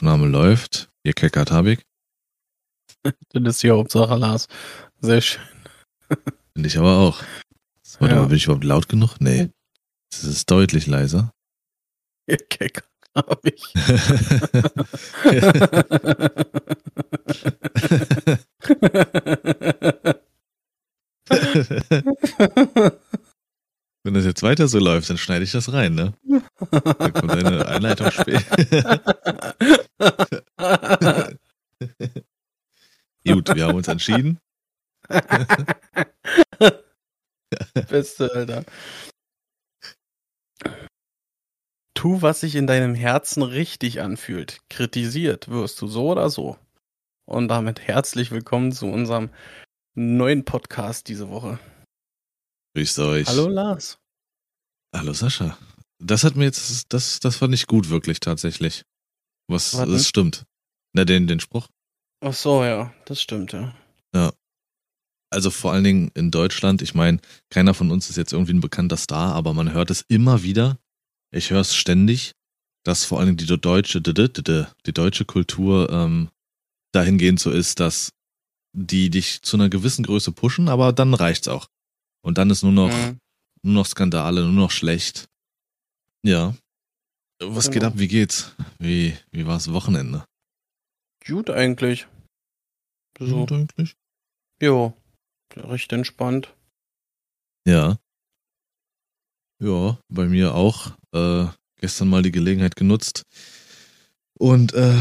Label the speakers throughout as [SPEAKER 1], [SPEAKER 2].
[SPEAKER 1] Aufnahme läuft. Ihr keckert Habig.
[SPEAKER 2] Das ist die Hauptsache, Lars. Sehr schön.
[SPEAKER 1] Finde ich aber auch. Warte
[SPEAKER 2] Ja.
[SPEAKER 1] mal, bin ich überhaupt laut genug? Nee. Das ist deutlich leiser.
[SPEAKER 2] Ihr Kecker hab ich.
[SPEAKER 1] Wenn das jetzt weiter so läuft, dann schneide ich das rein, ne? Da kommt eine Einleitung später. Gut, wir haben uns entschieden.
[SPEAKER 2] Beste, Alter. Tu, was sich in deinem Herzen richtig anfühlt. Kritisiert wirst du so oder so. Und damit herzlich willkommen zu unserem neuen Podcast diese Woche.
[SPEAKER 1] Grüßt euch.
[SPEAKER 2] Hallo Lars.
[SPEAKER 1] Hallo Sascha. Das hat mir jetzt, das, das fand ich gut, wirklich, tatsächlich. Was,
[SPEAKER 2] denn?
[SPEAKER 1] das stimmt. Na, den, den Spruch.
[SPEAKER 2] Ach so, ja, das stimmt, ja.
[SPEAKER 1] Also vor allen Dingen in Deutschland, ich meine, keiner von uns ist jetzt irgendwie ein bekannter Star, aber man hört es immer wieder. Ich höre es ständig, dass vor allen Dingen die deutsche, die deutsche Kultur ähm, dahingehend so ist, dass die dich zu einer gewissen Größe pushen, aber dann reicht's auch. Und dann ist nur noch,
[SPEAKER 2] Mhm.
[SPEAKER 1] nur noch Skandale, nur noch schlecht. Ja. Was geht
[SPEAKER 2] Genau.
[SPEAKER 1] ab? Wie geht's? Wie, wie war's Wochenende?
[SPEAKER 2] Gut eigentlich. So,
[SPEAKER 1] Gut eigentlich?
[SPEAKER 2] jo, recht entspannt.
[SPEAKER 1] Ja. Ja, bei mir auch. Äh, gestern mal die Gelegenheit genutzt und äh,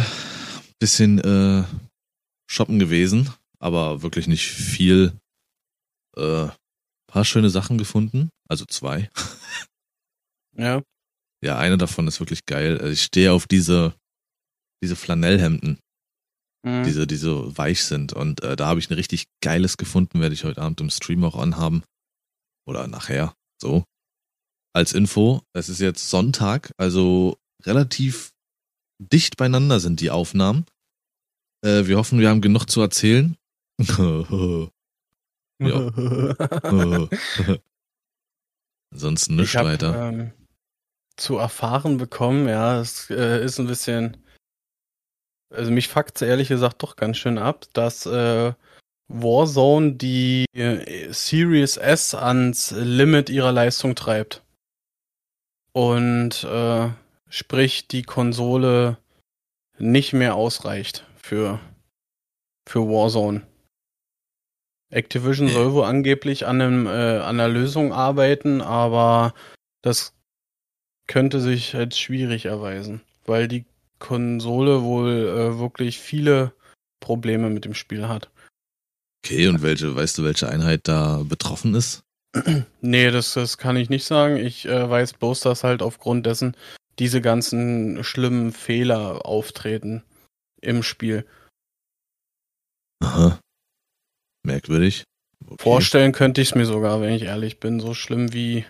[SPEAKER 1] bisschen äh, shoppen gewesen, aber wirklich nicht viel. Äh, paar schöne Sachen gefunden, also zwei.
[SPEAKER 2] Ja,
[SPEAKER 1] Ja, eine davon ist wirklich geil. Also Ich stehe auf diese diese Flanellhemden,
[SPEAKER 2] mhm.
[SPEAKER 1] diese die so weich sind und äh, da habe ich ein richtig geiles gefunden, werde ich heute Abend im Stream auch anhaben oder nachher. So als Info, es ist jetzt Sonntag, also relativ dicht beieinander sind die Aufnahmen. Äh, wir hoffen, wir haben genug zu erzählen. ja. Ansonsten nichts
[SPEAKER 2] ich habe
[SPEAKER 1] weiter.
[SPEAKER 2] ähm, zu erfahren bekommen, ja, es äh, ist ein bisschen, also mich fuckt's ehrlich gesagt doch ganz schön ab, dass äh, Warzone die äh, Series S ans Limit ihrer Leistung treibt. Und äh, sprich die Konsole nicht mehr ausreicht für, für Warzone. Activision soll wohl angeblich an, einem, äh, an einer Lösung arbeiten, aber das könnte sich als schwierig erweisen, weil die Konsole wohl äh, wirklich viele Probleme mit dem Spiel hat.
[SPEAKER 1] Okay, und welche, weißt du, welche Einheit da betroffen ist?
[SPEAKER 2] Nee, das, das kann ich nicht sagen. Ich äh, weiß bloß, dass halt aufgrund dessen diese ganzen schlimmen Fehler auftreten im Spiel.
[SPEAKER 1] Aha. Merkwürdig. Okay.
[SPEAKER 2] Vorstellen könnte ich es mir sogar, wenn ich ehrlich bin, so schlimm wie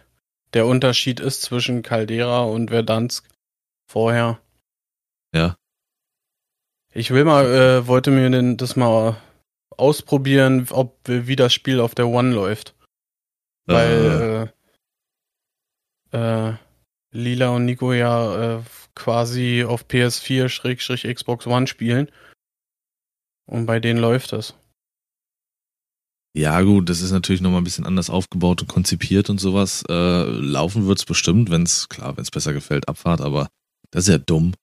[SPEAKER 2] der Unterschied ist zwischen Caldera und Verdansk vorher.
[SPEAKER 1] Ja.
[SPEAKER 2] Ich will mal, äh, wollte mir denn das mal ausprobieren, ob wie das Spiel auf der One läuft. Weil äh, äh, Lila und Nico ja äh, quasi auf PS4 Schrägstrich Xbox One spielen. Und bei denen läuft das.
[SPEAKER 1] Ja, gut, das ist natürlich nochmal ein bisschen anders aufgebaut und konzipiert und sowas. Äh, laufen wird's bestimmt, wenn's, klar, wenn's besser gefällt, Abfahrt, aber das ist ja dumm.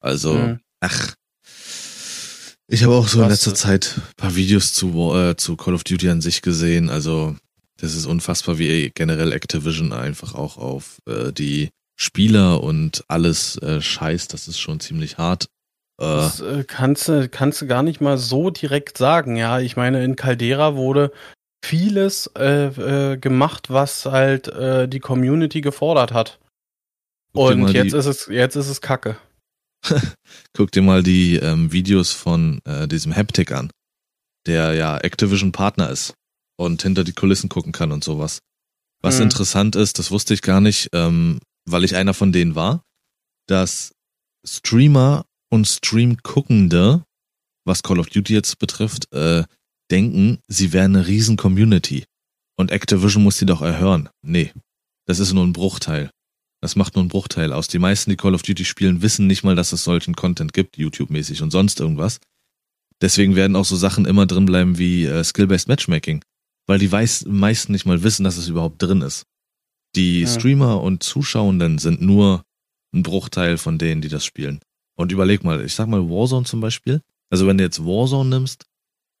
[SPEAKER 1] Also,
[SPEAKER 2] Mhm.
[SPEAKER 1] ach. Ich habe auch so in letzter Zeit ein paar Videos zu, äh, zu Call of Duty an sich gesehen. Also, das ist unfassbar, wie generell Activision einfach auch auf äh, die Spieler und alles äh, scheißt. Das ist schon ziemlich hart.
[SPEAKER 2] Das äh, kannst, du, kannst du gar nicht mal so direkt sagen, ja. Ich meine, in Caldera wurde vieles äh, äh, gemacht, was halt äh, die Community gefordert hat.
[SPEAKER 1] Guck
[SPEAKER 2] Und jetzt
[SPEAKER 1] die-
[SPEAKER 2] ist es, jetzt ist es Kacke.
[SPEAKER 1] Guck dir mal die ähm, Videos von äh, diesem Haptic an, der ja Activision Partner ist und hinter die Kulissen gucken kann und sowas. Was
[SPEAKER 2] Mhm.
[SPEAKER 1] interessant ist, das wusste ich gar nicht, ähm, weil ich einer von denen war, dass Streamer und Stream-Guckende, was Call of Duty jetzt betrifft, äh, denken, sie wären eine riesen Community. Und Activision muss sie doch erhören. Nee, das ist nur ein Bruchteil. Das macht nur einen Bruchteil aus. Die meisten, die Call of Duty spielen, wissen nicht mal, dass es solchen Content gibt, YouTube-mäßig und sonst irgendwas. Deswegen werden auch so Sachen immer drin bleiben wie äh, Skill-Based Matchmaking, weil die weiß, meisten nicht mal wissen, dass es überhaupt drin ist. Die ja. Streamer und Zuschauenden sind nur ein Bruchteil von denen, die das spielen. Und überleg mal, ich sag mal Warzone zum Beispiel. Also wenn du jetzt Warzone nimmst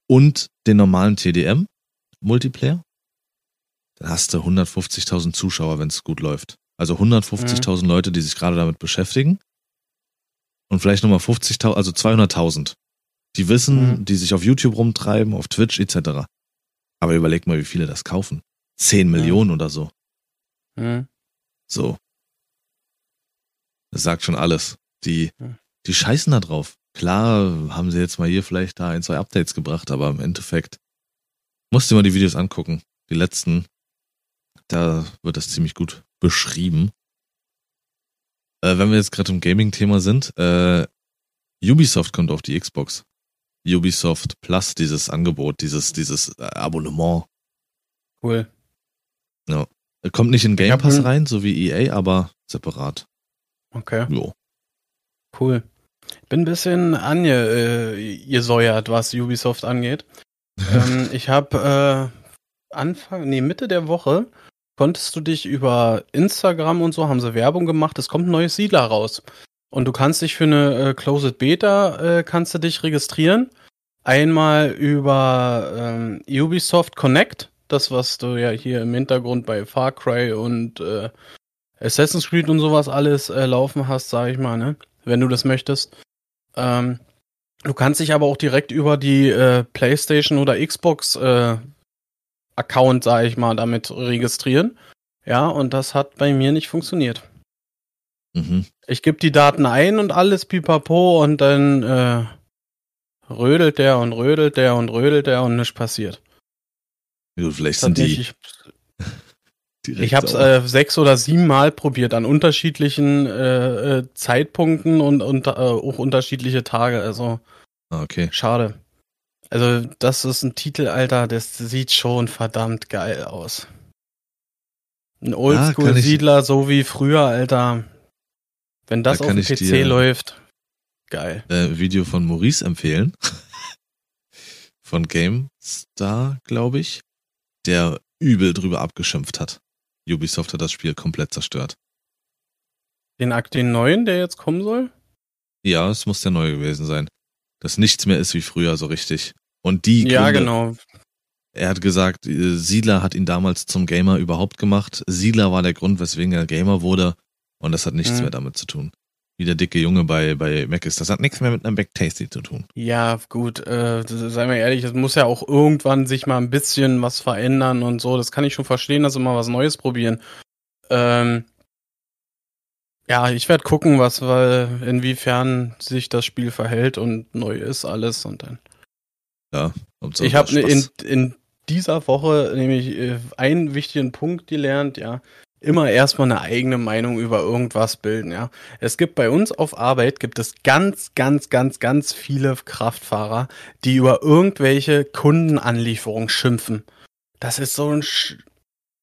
[SPEAKER 1] und den normalen TDM Multiplayer, dann hast du 150.000 Zuschauer, wenn es gut läuft. Also 150.000 mhm. Leute, die sich gerade damit beschäftigen. Und vielleicht nochmal 50.000, also 200.000. Die wissen, mhm. die sich auf YouTube rumtreiben, auf Twitch etc. Aber überleg mal, wie viele das kaufen. 10 Millionen oder so. Mhm. So. Das sagt schon alles. Die, die scheißen da drauf. Klar haben sie jetzt mal hier vielleicht da ein, zwei Updates gebracht, aber im Endeffekt musst du mal die Videos angucken. Die letzten, da wird das ziemlich gut beschrieben. Äh, wenn wir jetzt gerade im Gaming-Thema sind, äh, Ubisoft kommt auf die Xbox. Ubisoft Plus, dieses Angebot, dieses, dieses äh, Abonnement.
[SPEAKER 2] Cool.
[SPEAKER 1] Ja. Kommt nicht in Game Pass rein, so wie EA, aber separat.
[SPEAKER 2] Okay. Jo. Cool. Bin ein bisschen angesäuert, äh, was Ubisoft angeht. ähm, ich habe äh, Anfang, nee, Mitte der Woche konntest du dich über Instagram und so, haben sie Werbung gemacht, es kommt ein neues Siedler raus. Und du kannst dich für eine äh, Closed Beta, äh, kannst du dich registrieren. Einmal über ähm, Ubisoft Connect, das was du ja hier im Hintergrund bei Far Cry und äh, Assassin's Creed und sowas alles äh, laufen hast, sag ich mal, ne? Wenn du das möchtest. Ähm, du kannst dich aber auch direkt über die äh, PlayStation oder Xbox äh, Account, sage ich mal, damit registrieren. Ja, und das hat bei mir nicht funktioniert. Mhm. Ich gebe die Daten ein und alles pipapo und dann äh, rödelt der und rödelt der und rödelt der und nichts passiert.
[SPEAKER 1] Ja, vielleicht sind die.
[SPEAKER 2] Nicht, ich ich habe es äh, sechs oder sieben Mal probiert an unterschiedlichen äh, äh, Zeitpunkten und, und äh, auch unterschiedliche Tage. Also
[SPEAKER 1] ah, okay.
[SPEAKER 2] schade. Also, das ist ein Titel, Alter, das sieht schon verdammt geil aus. Ein Oldschool-Siedler, so wie früher, Alter. Wenn das da auf dem PC dir, läuft, geil.
[SPEAKER 1] Äh, Video von Maurice empfehlen. von GameStar, glaube ich. Der übel drüber abgeschimpft hat. Ubisoft hat das Spiel komplett zerstört.
[SPEAKER 2] Den Akt, den neuen, der jetzt kommen soll?
[SPEAKER 1] Ja, es muss der neue gewesen sein dass nichts mehr ist wie früher so richtig. Und die
[SPEAKER 2] Gründe, Ja, genau.
[SPEAKER 1] Er hat gesagt, äh, Siedler hat ihn damals zum Gamer überhaupt gemacht. Siedler war der Grund, weswegen er Gamer wurde. Und das hat nichts mhm. mehr damit zu tun. Wie der dicke Junge bei, bei Mac ist. Das hat nichts mehr mit einem Backtasty zu tun.
[SPEAKER 2] Ja, gut, äh, sei wir ehrlich, es muss ja auch irgendwann sich mal ein bisschen was verändern und so. Das kann ich schon verstehen, dass sie mal was Neues probieren. Ähm, ja, ich werde gucken, was, weil, inwiefern sich das Spiel verhält und neu ist alles und dann.
[SPEAKER 1] Ja,
[SPEAKER 2] ich habe ne, in, in dieser Woche nämlich äh, einen wichtigen Punkt gelernt, ja. Immer erstmal eine eigene Meinung über irgendwas bilden, ja. Es gibt bei uns auf Arbeit gibt es ganz, ganz, ganz, ganz viele Kraftfahrer, die über irgendwelche Kundenanlieferungen schimpfen. Das ist so ein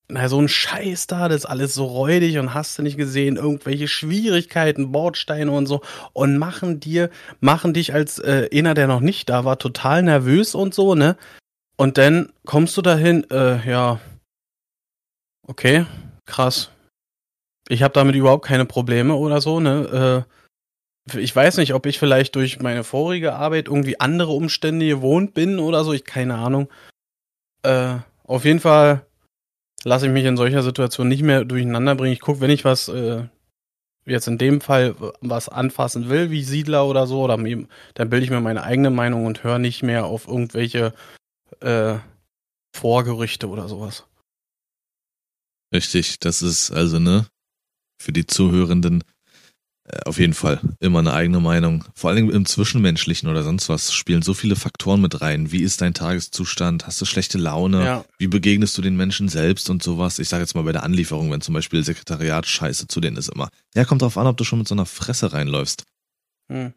[SPEAKER 2] na, so ein Scheiß da, das ist alles so räudig und hast du nicht gesehen, irgendwelche Schwierigkeiten, Bordsteine und so und machen dir, machen dich als äh, einer, der noch nicht da war, total nervös und so, ne? Und dann kommst du dahin, äh, ja, okay, krass. Ich habe damit überhaupt keine Probleme oder so, ne? Äh, ich weiß nicht, ob ich vielleicht durch meine vorige Arbeit irgendwie andere Umstände gewohnt bin oder so, ich keine Ahnung. Äh, auf jeden Fall lasse ich mich in solcher Situation nicht mehr durcheinander bringen. Ich gucke, wenn ich was, äh, jetzt in dem Fall was anfassen will, wie Siedler oder so, oder eben, dann bilde ich mir meine eigene Meinung und höre nicht mehr auf irgendwelche äh, Vorgerüchte oder sowas.
[SPEAKER 1] Richtig, das ist also, ne, für die Zuhörenden äh, auf jeden Fall immer eine eigene Meinung. Vor allem im Zwischenmenschlichen oder sonst was spielen so viele Faktoren mit rein. Wie ist dein Tageszustand? Hast du schlechte Laune? Ja. Wie begegnest du den Menschen selbst und sowas? Ich sage jetzt mal bei der Anlieferung, wenn zum Beispiel Sekretariat scheiße zu denen ist immer. Ja, kommt drauf an, ob du schon mit so einer Fresse reinläufst. Hm.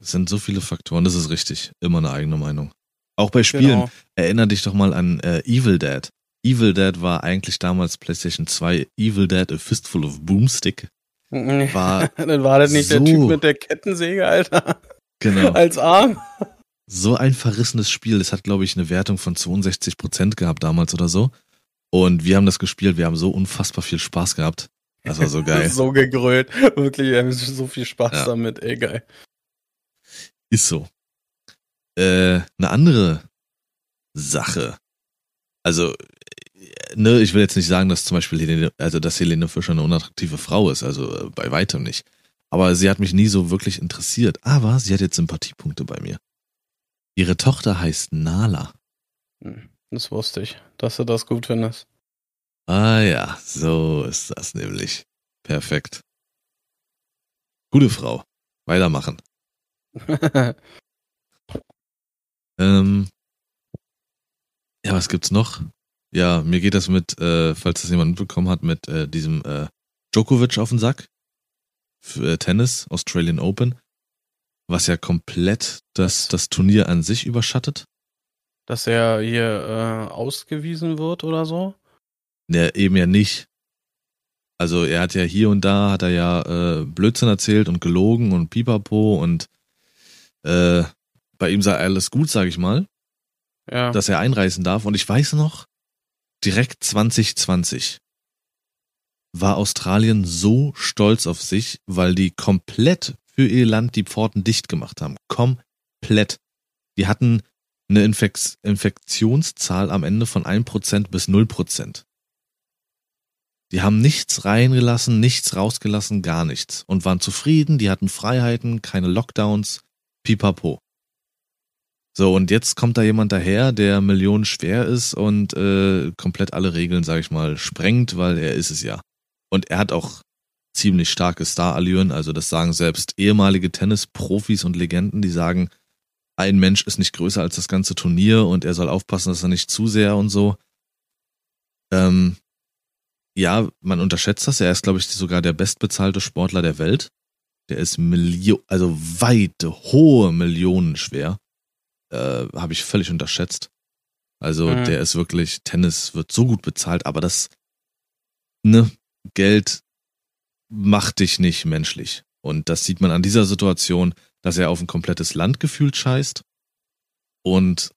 [SPEAKER 1] Es sind so viele Faktoren, das ist richtig. Immer eine eigene Meinung. Auch bei Spielen. Genau. Erinner dich doch mal an äh, Evil Dead. Evil Dead war eigentlich damals PlayStation 2 Evil Dead A Fistful of Boomstick War
[SPEAKER 2] Dann war das nicht der
[SPEAKER 1] so-
[SPEAKER 2] Typ mit der Kettensäge, Alter.
[SPEAKER 1] genau
[SPEAKER 2] Als Arm.
[SPEAKER 1] so ein verrissenes Spiel. Es hat, glaube ich, eine Wertung von 62 Prozent gehabt damals oder so. Und wir haben das gespielt. Wir haben so unfassbar viel Spaß gehabt. Das war so geil.
[SPEAKER 2] so gegrölt. Wirklich, wir haben so viel Spaß
[SPEAKER 1] Ja.
[SPEAKER 2] damit, ey, geil.
[SPEAKER 1] Ist so. Äh, eine andere Sache. Also, ne, ich will jetzt nicht sagen, dass zum Beispiel Helene, also dass Helene Fischer eine unattraktive Frau ist, also äh, bei weitem nicht. Aber sie hat mich nie so wirklich interessiert. Aber sie hat jetzt Sympathiepunkte bei mir. Ihre Tochter heißt Nala.
[SPEAKER 2] Hm, Das wusste ich, dass du das gut findest.
[SPEAKER 1] Ah ja, so ist das nämlich. Perfekt. Gute Frau. Weitermachen. Ähm, ja, was gibt's noch? Ja, mir geht das mit, äh, falls das jemand mitbekommen hat, mit äh, diesem äh, Djokovic auf den Sack. Für äh, Tennis, Australian Open. Was ja komplett das, das Turnier an sich überschattet.
[SPEAKER 2] Dass er hier äh, ausgewiesen wird oder so.
[SPEAKER 1] Ne, eben ja nicht. Also er hat ja hier und da, hat er ja äh, Blödsinn erzählt und gelogen und pipapo und äh, bei ihm sei alles gut, sag ich mal.
[SPEAKER 2] Ja.
[SPEAKER 1] dass er einreisen darf. Und ich weiß noch, direkt 2020 war Australien so stolz auf sich, weil die komplett für ihr Land die Pforten dicht gemacht haben. Komplett. Die hatten eine Infek Infektionszahl am Ende von 1% bis 0%. Die haben nichts reingelassen, nichts rausgelassen, gar nichts. Und waren zufrieden, die hatten Freiheiten, keine Lockdowns, pipapo. So, und jetzt kommt da jemand daher, der Millionen schwer ist und äh, komplett alle Regeln, sag ich mal, sprengt, weil er ist es ja. Und er hat auch ziemlich starke Starallüren, also das sagen selbst ehemalige Tennisprofis und Legenden, die sagen, ein Mensch ist nicht größer als das ganze Turnier und er soll aufpassen, dass er nicht zu sehr und so. Ähm, ja, man unterschätzt das. Er ist, glaube ich, sogar der bestbezahlte Sportler der Welt. Der ist Millio also weite, hohe Millionen schwer äh, habe ich völlig unterschätzt. Also
[SPEAKER 2] Mhm.
[SPEAKER 1] der ist wirklich, Tennis wird so gut bezahlt, aber das, ne, Geld macht dich nicht menschlich. Und das sieht man an dieser Situation, dass er auf ein komplettes Land gefühlt scheißt und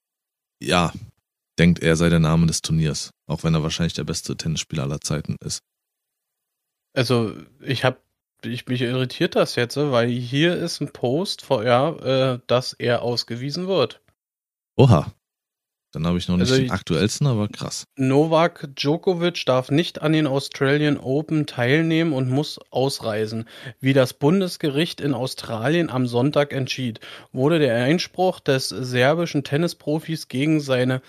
[SPEAKER 1] ja, denkt, er sei der Name des Turniers, auch wenn er wahrscheinlich der beste Tennisspieler aller Zeiten ist.
[SPEAKER 2] Also, ich hab, ich mich irritiert das jetzt, weil hier ist ein Post ja, äh, dass er ausgewiesen wird.
[SPEAKER 1] Oha. Dann habe ich noch nicht
[SPEAKER 2] Also
[SPEAKER 1] den aktuellsten, aber krass.
[SPEAKER 2] Novak Djokovic darf nicht an den Australian Open teilnehmen und muss ausreisen. Wie das Bundesgericht in Australien am Sonntag entschied, wurde der Einspruch des serbischen Tennisprofis gegen seine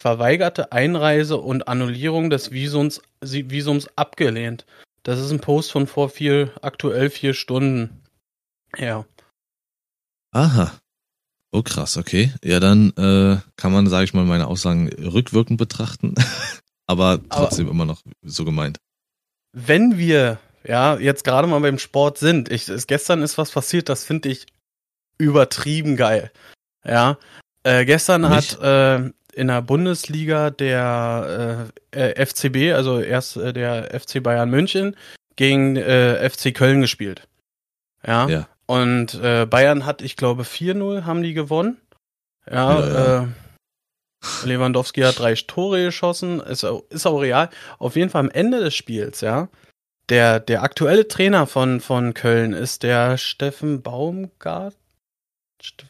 [SPEAKER 2] verweigerte Einreise und Annullierung des Visums, Visums abgelehnt. Das ist ein Post von vor vier, aktuell vier Stunden. Ja.
[SPEAKER 1] Aha. Oh krass, okay. Ja, dann äh, kann man, sage ich mal, meine Aussagen rückwirkend betrachten, aber trotzdem immer noch so gemeint.
[SPEAKER 2] wenn wir ja jetzt gerade mal beim Sport sind, ich, es, gestern ist was passiert, das finde ich übertrieben geil. Ja, äh, gestern
[SPEAKER 1] Nicht?
[SPEAKER 2] hat äh, in der Bundesliga der äh, äh, FCB, also erst äh, der FC Bayern München gegen äh, FC Köln gespielt. Ja.
[SPEAKER 1] Ja.
[SPEAKER 2] Und äh, Bayern hat, ich glaube, 4-0 haben die gewonnen. Ja,
[SPEAKER 1] Ja.
[SPEAKER 2] Äh, Lewandowski hat drei Tore geschossen, ist, auch- ist auch real. Auf jeden Fall am Ende des Spiels, ja. Der, der aktuelle Trainer von, von Köln ist der Steffen Baumgart.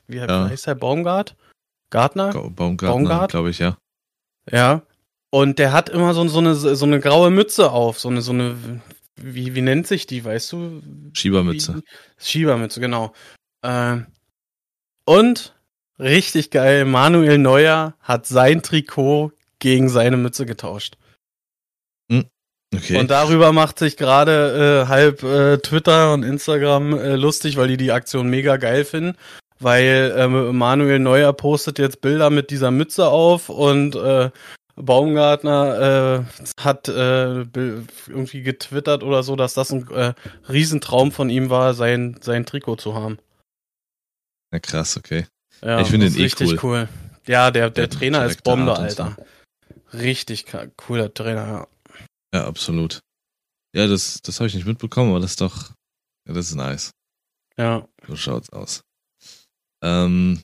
[SPEAKER 2] Wie
[SPEAKER 1] Ja.
[SPEAKER 2] heißt der? Baumgart? Gartner?
[SPEAKER 1] Ga- Baumgartner,
[SPEAKER 2] Baumgart?
[SPEAKER 1] glaube ich, ja.
[SPEAKER 2] Ja. Und der hat immer so, so, eine, so eine graue Mütze auf. So eine, so eine, wie, wie nennt sich die, weißt du?
[SPEAKER 1] Schiebermütze.
[SPEAKER 2] Wie- Schiebermütze, genau. Ähm, und richtig geil, Manuel Neuer hat sein Trikot gegen seine Mütze getauscht.
[SPEAKER 1] Okay.
[SPEAKER 2] Und darüber macht sich gerade äh, halb äh, Twitter und Instagram äh, lustig, weil die die Aktion mega geil finden. Weil ähm, Manuel Neuer postet jetzt Bilder mit dieser Mütze auf und äh, Baumgartner äh, hat äh, irgendwie getwittert oder so, dass das ein äh, Riesentraum von ihm war, sein, sein Trikot zu haben.
[SPEAKER 1] ja, krass, okay.
[SPEAKER 2] Ja,
[SPEAKER 1] Ich finde den eh
[SPEAKER 2] richtig cool. Ja, der, der
[SPEAKER 1] Der
[SPEAKER 2] Trainer ist Bombe,
[SPEAKER 1] so.
[SPEAKER 2] Alter. Richtig cooler Trainer, ja.
[SPEAKER 1] Ja, absolut. Ja, das, das habe ich nicht mitbekommen, aber das ist doch, Ja, das ist nice.
[SPEAKER 2] Ja.
[SPEAKER 1] So schaut's aus. Ähm,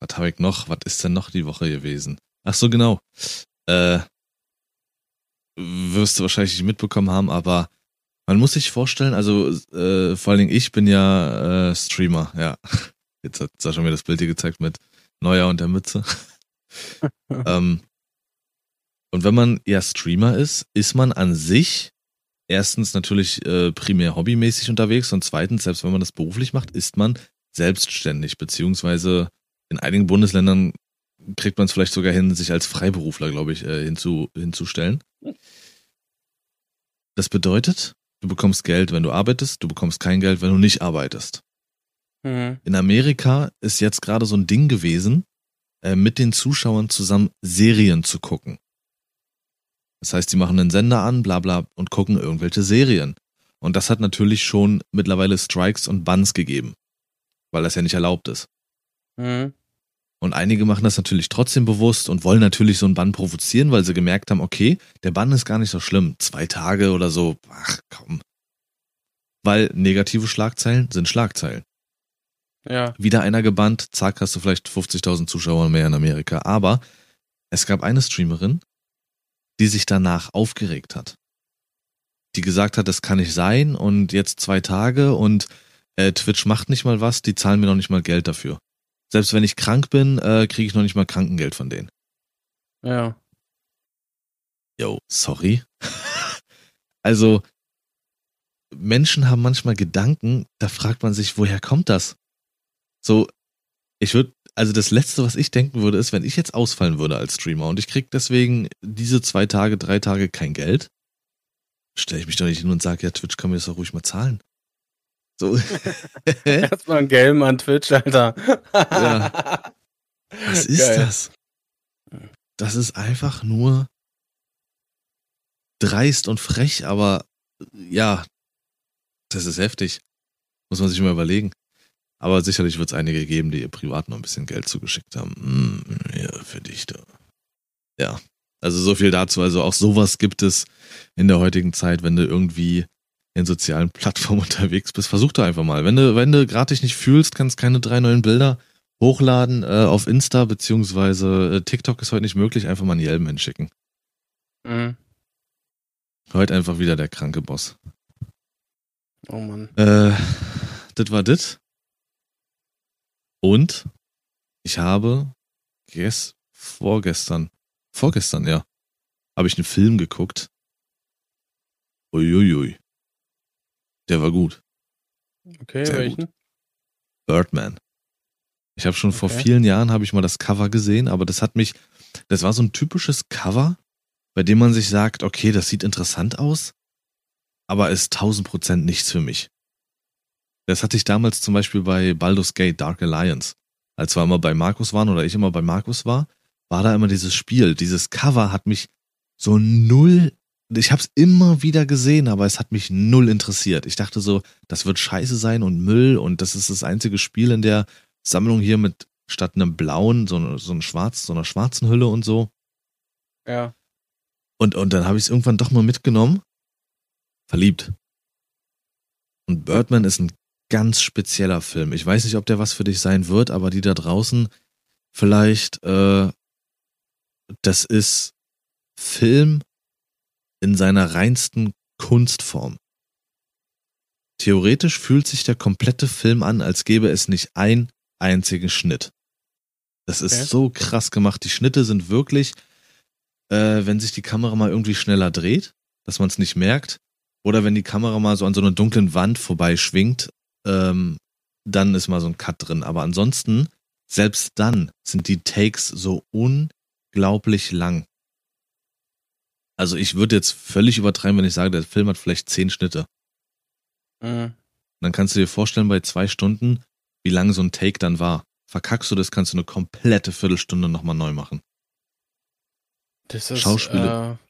[SPEAKER 1] was habe ich noch? Was ist denn noch die Woche gewesen? Ach so, genau. Äh, wirst du wahrscheinlich nicht mitbekommen haben, aber man muss sich vorstellen, also äh, vor allen Dingen ich bin ja äh, Streamer, ja. Jetzt hat Sascha mir das Bild hier gezeigt mit Neuer und der Mütze. ähm, und wenn man ja Streamer ist, ist man an sich erstens natürlich äh, primär hobbymäßig unterwegs und zweitens, selbst wenn man das beruflich macht, ist man selbstständig, beziehungsweise in einigen Bundesländern kriegt man es vielleicht sogar hin, sich als Freiberufler, glaube ich, äh, hinzu, hinzustellen. Das bedeutet, du bekommst Geld, wenn du arbeitest, du bekommst kein Geld, wenn du nicht arbeitest.
[SPEAKER 2] Mhm.
[SPEAKER 1] In Amerika ist jetzt gerade so ein Ding gewesen, äh, mit den Zuschauern zusammen Serien zu gucken. Das heißt, die machen einen Sender an, bla bla, und gucken irgendwelche Serien. Und das hat natürlich schon mittlerweile Strikes und Bans gegeben, weil das ja nicht erlaubt ist.
[SPEAKER 2] Mhm.
[SPEAKER 1] Und einige machen das natürlich trotzdem bewusst und wollen natürlich so einen Bann provozieren, weil sie gemerkt haben, okay, der Bann ist gar nicht so schlimm. Zwei Tage oder so, ach komm. Weil negative Schlagzeilen sind Schlagzeilen.
[SPEAKER 2] Ja.
[SPEAKER 1] Wieder einer gebannt, zack, hast du vielleicht 50.000 Zuschauer mehr in Amerika. Aber es gab eine Streamerin, die sich danach aufgeregt hat. Die gesagt hat, das kann nicht sein und jetzt zwei Tage und äh, Twitch macht nicht mal was, die zahlen mir noch nicht mal Geld dafür. Selbst wenn ich krank bin, äh, kriege ich noch nicht mal Krankengeld von denen.
[SPEAKER 2] Ja.
[SPEAKER 1] Yo, sorry. also, Menschen haben manchmal Gedanken, da fragt man sich, woher kommt das? So, ich würde, also das Letzte, was ich denken würde, ist, wenn ich jetzt ausfallen würde als Streamer und ich krieg deswegen diese zwei Tage, drei Tage kein Geld, stelle ich mich doch nicht hin und sage, ja, Twitch kann mir das doch ruhig mal zahlen. So.
[SPEAKER 2] Erstmal ein Gelm an Twitch, Alter.
[SPEAKER 1] Ja. Was ist
[SPEAKER 2] Geil.
[SPEAKER 1] das? Das ist einfach nur dreist und frech, aber ja, das ist heftig. Muss man sich mal überlegen. Aber sicherlich wird es einige geben, die ihr privat noch ein bisschen Geld zugeschickt haben. Hm, ja, für dich da. Ja, also so viel dazu. Also auch sowas gibt es in der heutigen Zeit, wenn du irgendwie in sozialen Plattformen unterwegs bist. Versuch doch einfach mal. Wenn du, wenn du gerade dich nicht fühlst, kannst keine drei neuen Bilder hochladen äh, auf Insta, beziehungsweise äh, TikTok ist heute nicht möglich, einfach mal einen Jelm hinschicken.
[SPEAKER 2] Mhm.
[SPEAKER 1] Heute einfach wieder der kranke Boss.
[SPEAKER 2] Oh Mann.
[SPEAKER 1] Äh, das war das. Und ich habe ges vorgestern, vorgestern, ja, habe ich einen Film geguckt. Uiuiui. Der war gut.
[SPEAKER 2] Okay,
[SPEAKER 1] Sehr
[SPEAKER 2] welchen?
[SPEAKER 1] Birdman. Ich habe schon vor
[SPEAKER 2] Okay.
[SPEAKER 1] vielen Jahren habe ich mal das Cover gesehen, aber das hat mich, das war so ein typisches Cover, bei dem man sich sagt, okay, das sieht interessant aus, aber ist tausend Prozent nichts für mich. Das hatte ich damals zum Beispiel bei Baldur's Gate Dark Alliance. Als wir immer bei Markus waren oder ich immer bei Markus war, war da immer dieses Spiel. Dieses Cover hat mich so null, ich habe es immer wieder gesehen, aber es hat mich null interessiert. Ich dachte so, das wird scheiße sein und Müll und das ist das einzige Spiel in der Sammlung hier mit statt einem blauen, so, so, ein schwarz, so einer schwarzen Hülle und so.
[SPEAKER 2] Ja.
[SPEAKER 1] Und, und dann habe ich es irgendwann doch mal mitgenommen. Verliebt. Und Birdman ist ein ganz spezieller Film. Ich weiß nicht, ob der was für dich sein wird, aber die da draußen vielleicht, äh, das ist Film in seiner reinsten Kunstform. Theoretisch fühlt sich der komplette Film an, als gäbe es nicht ein einzigen Schnitt. Das ist
[SPEAKER 2] Okay.
[SPEAKER 1] so krass gemacht. Die Schnitte sind wirklich, äh, wenn sich die Kamera mal irgendwie schneller dreht, dass man es nicht merkt, oder wenn die Kamera mal so an so einer dunklen Wand vorbeischwingt, ähm, dann ist mal so ein Cut drin. Aber ansonsten, selbst dann sind die Takes so unglaublich lang. Also ich würde jetzt völlig übertreiben, wenn ich sage, der Film hat vielleicht zehn Schnitte.
[SPEAKER 2] Mhm.
[SPEAKER 1] Dann kannst du dir vorstellen, bei zwei Stunden, wie lang so ein Take dann war. Verkackst du das, kannst du eine komplette Viertelstunde nochmal neu machen.
[SPEAKER 2] Das ist,
[SPEAKER 1] Schauspiele.
[SPEAKER 2] Äh,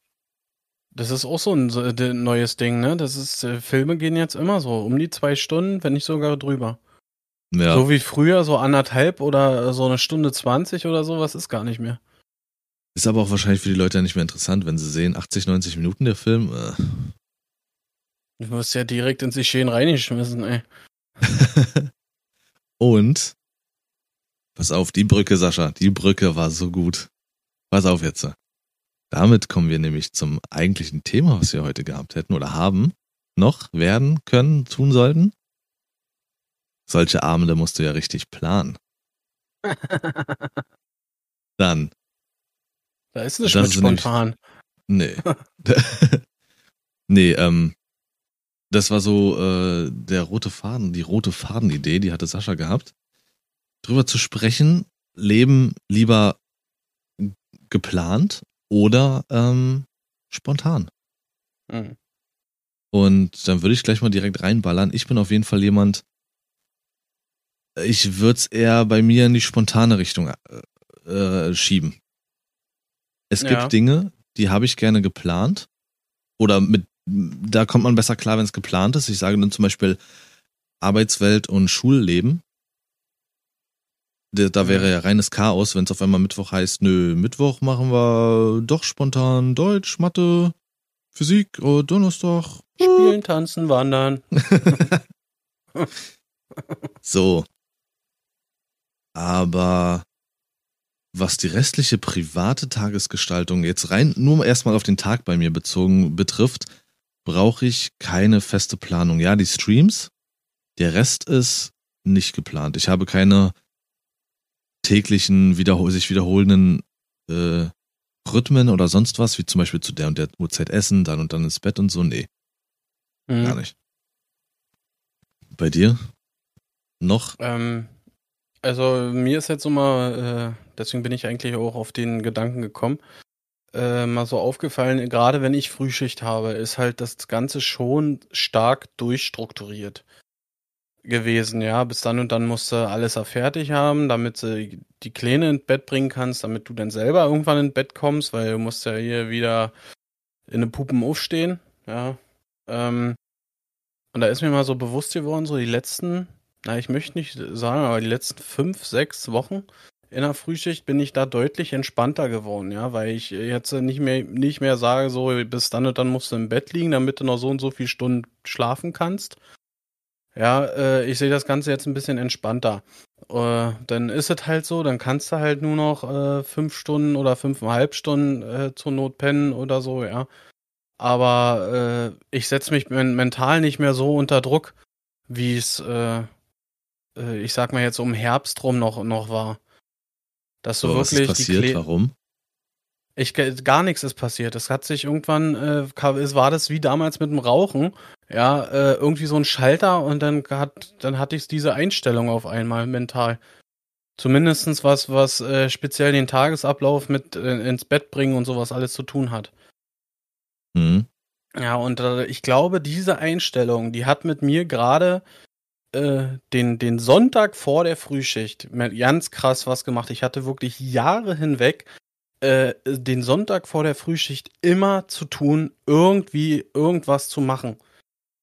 [SPEAKER 2] das ist auch so ein so, äh, neues Ding, ne? Das ist, äh, Filme gehen jetzt immer so um die zwei Stunden, wenn nicht sogar drüber.
[SPEAKER 1] Ja,
[SPEAKER 2] So wie früher, so anderthalb oder so eine Stunde zwanzig oder sowas ist gar nicht mehr.
[SPEAKER 1] Ist aber auch wahrscheinlich für die Leute ja nicht mehr interessant, wenn sie sehen, 80, 90 Minuten der Film. Äh,
[SPEAKER 2] Du wirst ja direkt ins Geschehen reingeschmissen, ey.
[SPEAKER 1] Und, pass auf, die Brücke, Sascha, die Brücke war so gut. Pass auf jetzt. Damit kommen wir nämlich zum eigentlichen Thema, was wir heute gehabt hätten oder haben, noch werden können, tun sollten. Solche Abende musst du ja richtig planen. Dann.
[SPEAKER 2] Da ist es mit spontan.
[SPEAKER 1] Nämlich, nee. nee, ähm, das war so äh, der rote Faden, die rote Fadenidee, die hatte Sascha gehabt, drüber zu sprechen, Leben lieber geplant oder ähm, spontan. Mhm. Und dann würde ich gleich mal direkt reinballern. Ich bin auf jeden Fall jemand, ich würde es eher bei mir in die spontane Richtung äh, äh schieben. Es gibt ja. Dinge, die habe ich gerne geplant oder mit da kommt man besser klar, wenn es geplant ist. Ich sage dann zum Beispiel Arbeitswelt und Schulleben. Da wäre ja reines Chaos, wenn es auf einmal Mittwoch heißt, nö, Mittwoch machen wir doch spontan Deutsch, Mathe, Physik, oh, Donnerstag.
[SPEAKER 2] Spielen, tanzen, wandern.
[SPEAKER 1] so. Aber was die restliche private Tagesgestaltung jetzt rein nur erstmal auf den Tag bei mir bezogen betrifft, brauche ich keine feste Planung. Ja, die Streams, der Rest ist nicht geplant. Ich habe keine täglichen, wiederhol sich wiederholenden äh, Rhythmen oder sonst was, wie zum Beispiel zu der und der Uhrzeit essen, dann und dann ins Bett und so. Nee. Mhm. Gar nicht. Bei dir? Noch?
[SPEAKER 2] Ähm, also mir ist jetzt so mal, äh, deswegen bin ich eigentlich auch auf den Gedanken gekommen, äh, mal so aufgefallen, gerade wenn ich Frühschicht habe, ist halt das Ganze schon stark durchstrukturiert gewesen, ja. Bis dann und dann musst du alles fertig haben, damit du die Kleine ins Bett bringen kannst, damit du dann selber irgendwann ins Bett kommst, weil du musst ja hier wieder in den Puppen aufstehen, ja. Ähm, und da ist mir mal so bewusst geworden, so die letzten, na, ich möchte nicht sagen, aber die letzten fünf, sechs Wochen in der Frühschicht bin ich da deutlich entspannter geworden, ja, weil ich jetzt nicht mehr, nicht mehr sage, so bis dann und dann musst du im Bett liegen, damit du noch so und so viele Stunden schlafen kannst. Ja, äh, ich sehe das Ganze jetzt ein bisschen entspannter. Äh, dann ist es halt so, dann kannst du halt nur noch äh, fünf Stunden oder fünfeinhalb Stunden äh, zur Not pennen oder so, ja. Aber äh, ich setze mich mental nicht mehr so unter Druck, wie es, äh, äh, ich sag mal jetzt um Herbst rum noch, noch war. Dass du
[SPEAKER 1] Aber
[SPEAKER 2] wirklich.
[SPEAKER 1] Was ist passiert? Warum?
[SPEAKER 2] Ich, gar nichts ist passiert. Es hat sich irgendwann, äh, es war das wie damals mit dem Rauchen, ja, äh, irgendwie so ein Schalter und dann hat, dann hatte ich diese Einstellung auf einmal mental. Zumindestens was, was äh, speziell den Tagesablauf mit äh, ins Bett bringen und sowas alles zu tun hat. Mhm. Ja, und äh, ich glaube, diese Einstellung, die hat mit mir gerade äh, den, den Sonntag vor der Frühschicht ganz krass was gemacht. Ich hatte wirklich Jahre hinweg äh, den Sonntag vor der Frühschicht immer zu tun, irgendwie irgendwas zu machen.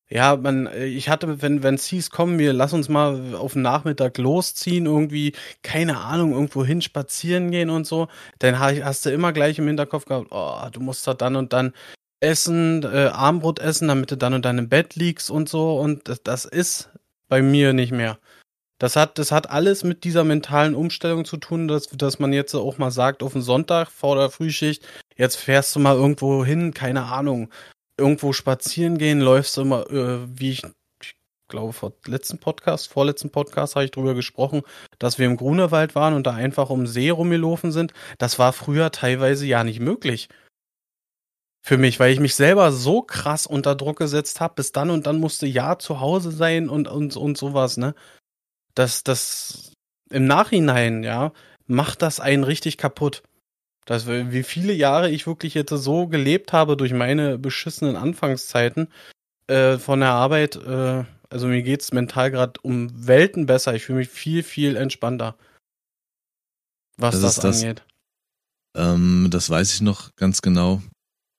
[SPEAKER 2] Ja, man, äh, ich hatte, wenn wenn es hieß, komm, wir lass uns mal auf den Nachmittag losziehen, irgendwie, keine Ahnung, irgendwo hin spazieren gehen und so, dann hast du immer gleich im Hinterkopf gehabt, oh, du musst da dann und dann essen, äh, Armbrot essen, damit du dann und dann im Bett liegst und so. Und das ist bei mir nicht mehr. Das hat, das hat alles mit dieser mentalen Umstellung zu tun, dass, dass man jetzt auch mal sagt, auf den Sonntag vor der Frühschicht, jetzt fährst du mal irgendwo hin, keine Ahnung, irgendwo spazieren gehen, läufst du mal, äh, wie ich, ich glaube, vor letzten Podcast, vorletzten Podcast habe ich drüber gesprochen, dass wir im Grunewald waren und da einfach um See rumgelaufen sind. Das war früher teilweise ja nicht möglich für mich, weil ich mich selber so krass unter Druck gesetzt habe, bis dann und dann musste ja zu Hause sein und, und, und sowas, ne? Das, das im Nachhinein, ja, macht das einen richtig kaputt. Das, wie viele Jahre ich wirklich jetzt so gelebt habe durch meine beschissenen Anfangszeiten äh, von der Arbeit, äh, also mir geht's mental gerade um Welten besser. Ich fühle mich viel, viel entspannter. Was das, das angeht.
[SPEAKER 1] Das, ähm, das weiß ich noch ganz genau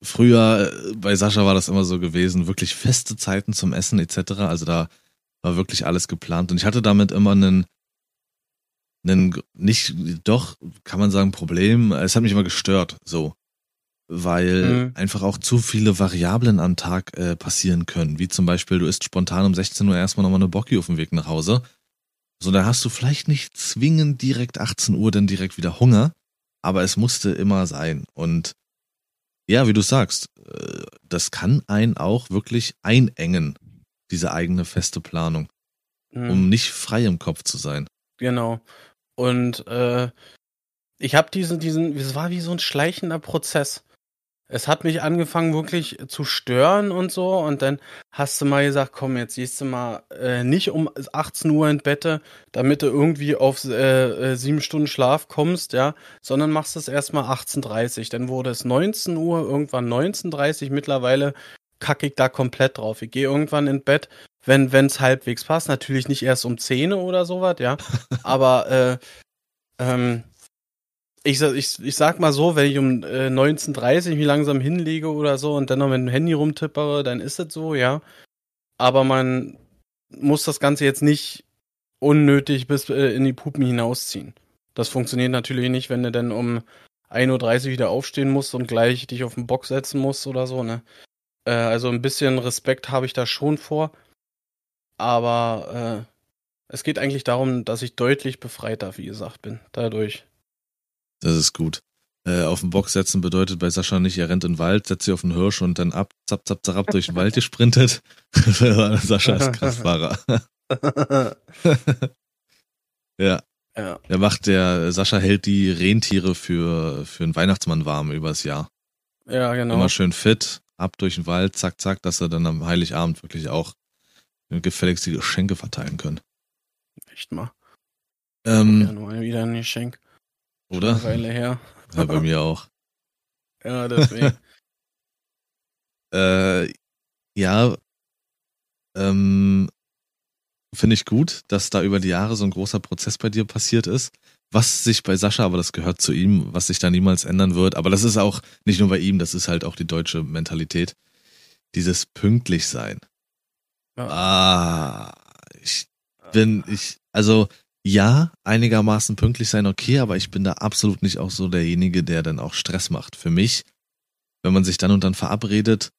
[SPEAKER 1] früher äh, bei Sascha war das immer so gewesen, wirklich feste Zeiten zum Essen etc. Also da war wirklich alles geplant und ich hatte damit immer einen, einen nicht, doch, kann man sagen, Problem. Es hat mich immer gestört, so. weil
[SPEAKER 2] Mhm.
[SPEAKER 1] einfach auch zu viele Variablen am Tag äh, passieren können. Wie zum Beispiel, du isst spontan um 16 Uhr erstmal nochmal eine Bocki auf dem Weg nach Hause. So, da hast du vielleicht nicht zwingend direkt 18 Uhr dann direkt wieder Hunger, aber es musste immer sein. Und ja, wie du sagst, äh, das kann einen auch wirklich einengen, diese eigene feste Planung,
[SPEAKER 2] Mhm.
[SPEAKER 1] um nicht frei im Kopf zu sein.
[SPEAKER 2] Genau. Und äh, ich habe diesen, diesen, es war wie so ein schleichender Prozess. Es hat mich angefangen wirklich zu stören und so und dann hast du mal gesagt, komm, jetzt siehst du mal äh, nicht um 18 Uhr in Bette, damit du irgendwie auf äh, äh, sieben Stunden Schlaf kommst, ja, sondern machst es erstmal 18.30 Dann wurde es 19 Uhr, irgendwann 19.30 Mittlerweile kacke ich da komplett drauf. Ich gehe irgendwann in Bett, wenn es halbwegs passt. Natürlich nicht erst um 10 oder sowas, ja. Aber äh, ähm, ich, ich, ich sag mal so, wenn ich um äh, 19.30 mich langsam hinlege oder so und dann noch mit dem Handy rumtippere, dann ist es so, ja. Aber man muss das Ganze jetzt nicht unnötig bis äh, in die Pupen hinausziehen. Das funktioniert natürlich nicht, wenn du dann um 1.30 Uhr wieder aufstehen musst und gleich dich auf den Bock setzen musst oder so, ne? Äh, also ein bisschen Respekt habe ich da schon vor. Aber äh, es geht eigentlich darum, dass ich deutlich befreiter, wie gesagt, bin. Dadurch.
[SPEAKER 1] Das ist gut. Äh, auf den Bock setzen bedeutet bei Sascha nicht, er rennt in den Wald, setzt sich auf den Hirsch und dann ab, zapp, zapp, zapp, durch den Wald gesprintet. Sascha ist Kraftfahrer. ja,
[SPEAKER 2] ja.
[SPEAKER 1] der macht der, Sascha hält die Rentiere für, für einen Weihnachtsmann warm übers Jahr.
[SPEAKER 2] Ja, genau.
[SPEAKER 1] Immer schön fit, ab durch den Wald, zack, zack, dass sie dann am Heiligabend wirklich auch gefälligst die Geschenke verteilen können.
[SPEAKER 2] Echt mal. Ja,
[SPEAKER 1] Ähm,
[SPEAKER 2] nur wieder ein Geschenk.
[SPEAKER 1] Oder?
[SPEAKER 2] Weile her.
[SPEAKER 1] Ja, bei mir auch.
[SPEAKER 2] Ja, deswegen.
[SPEAKER 1] Äh, ja, ähm, finde ich gut, dass da über die Jahre so ein großer Prozess bei dir passiert ist. Was sich bei Sascha, aber das gehört zu ihm, was sich da niemals ändern wird. Aber das ist auch nicht nur bei ihm, das ist halt auch die deutsche Mentalität. Dieses pünktlich sein.
[SPEAKER 2] Ja.
[SPEAKER 1] Ah, ich bin, ich, also ja, einigermaßen pünktlich sein, okay, aber ich bin da absolut nicht auch so derjenige, der dann auch Stress macht. Für mich, wenn man sich dann und dann verabredet,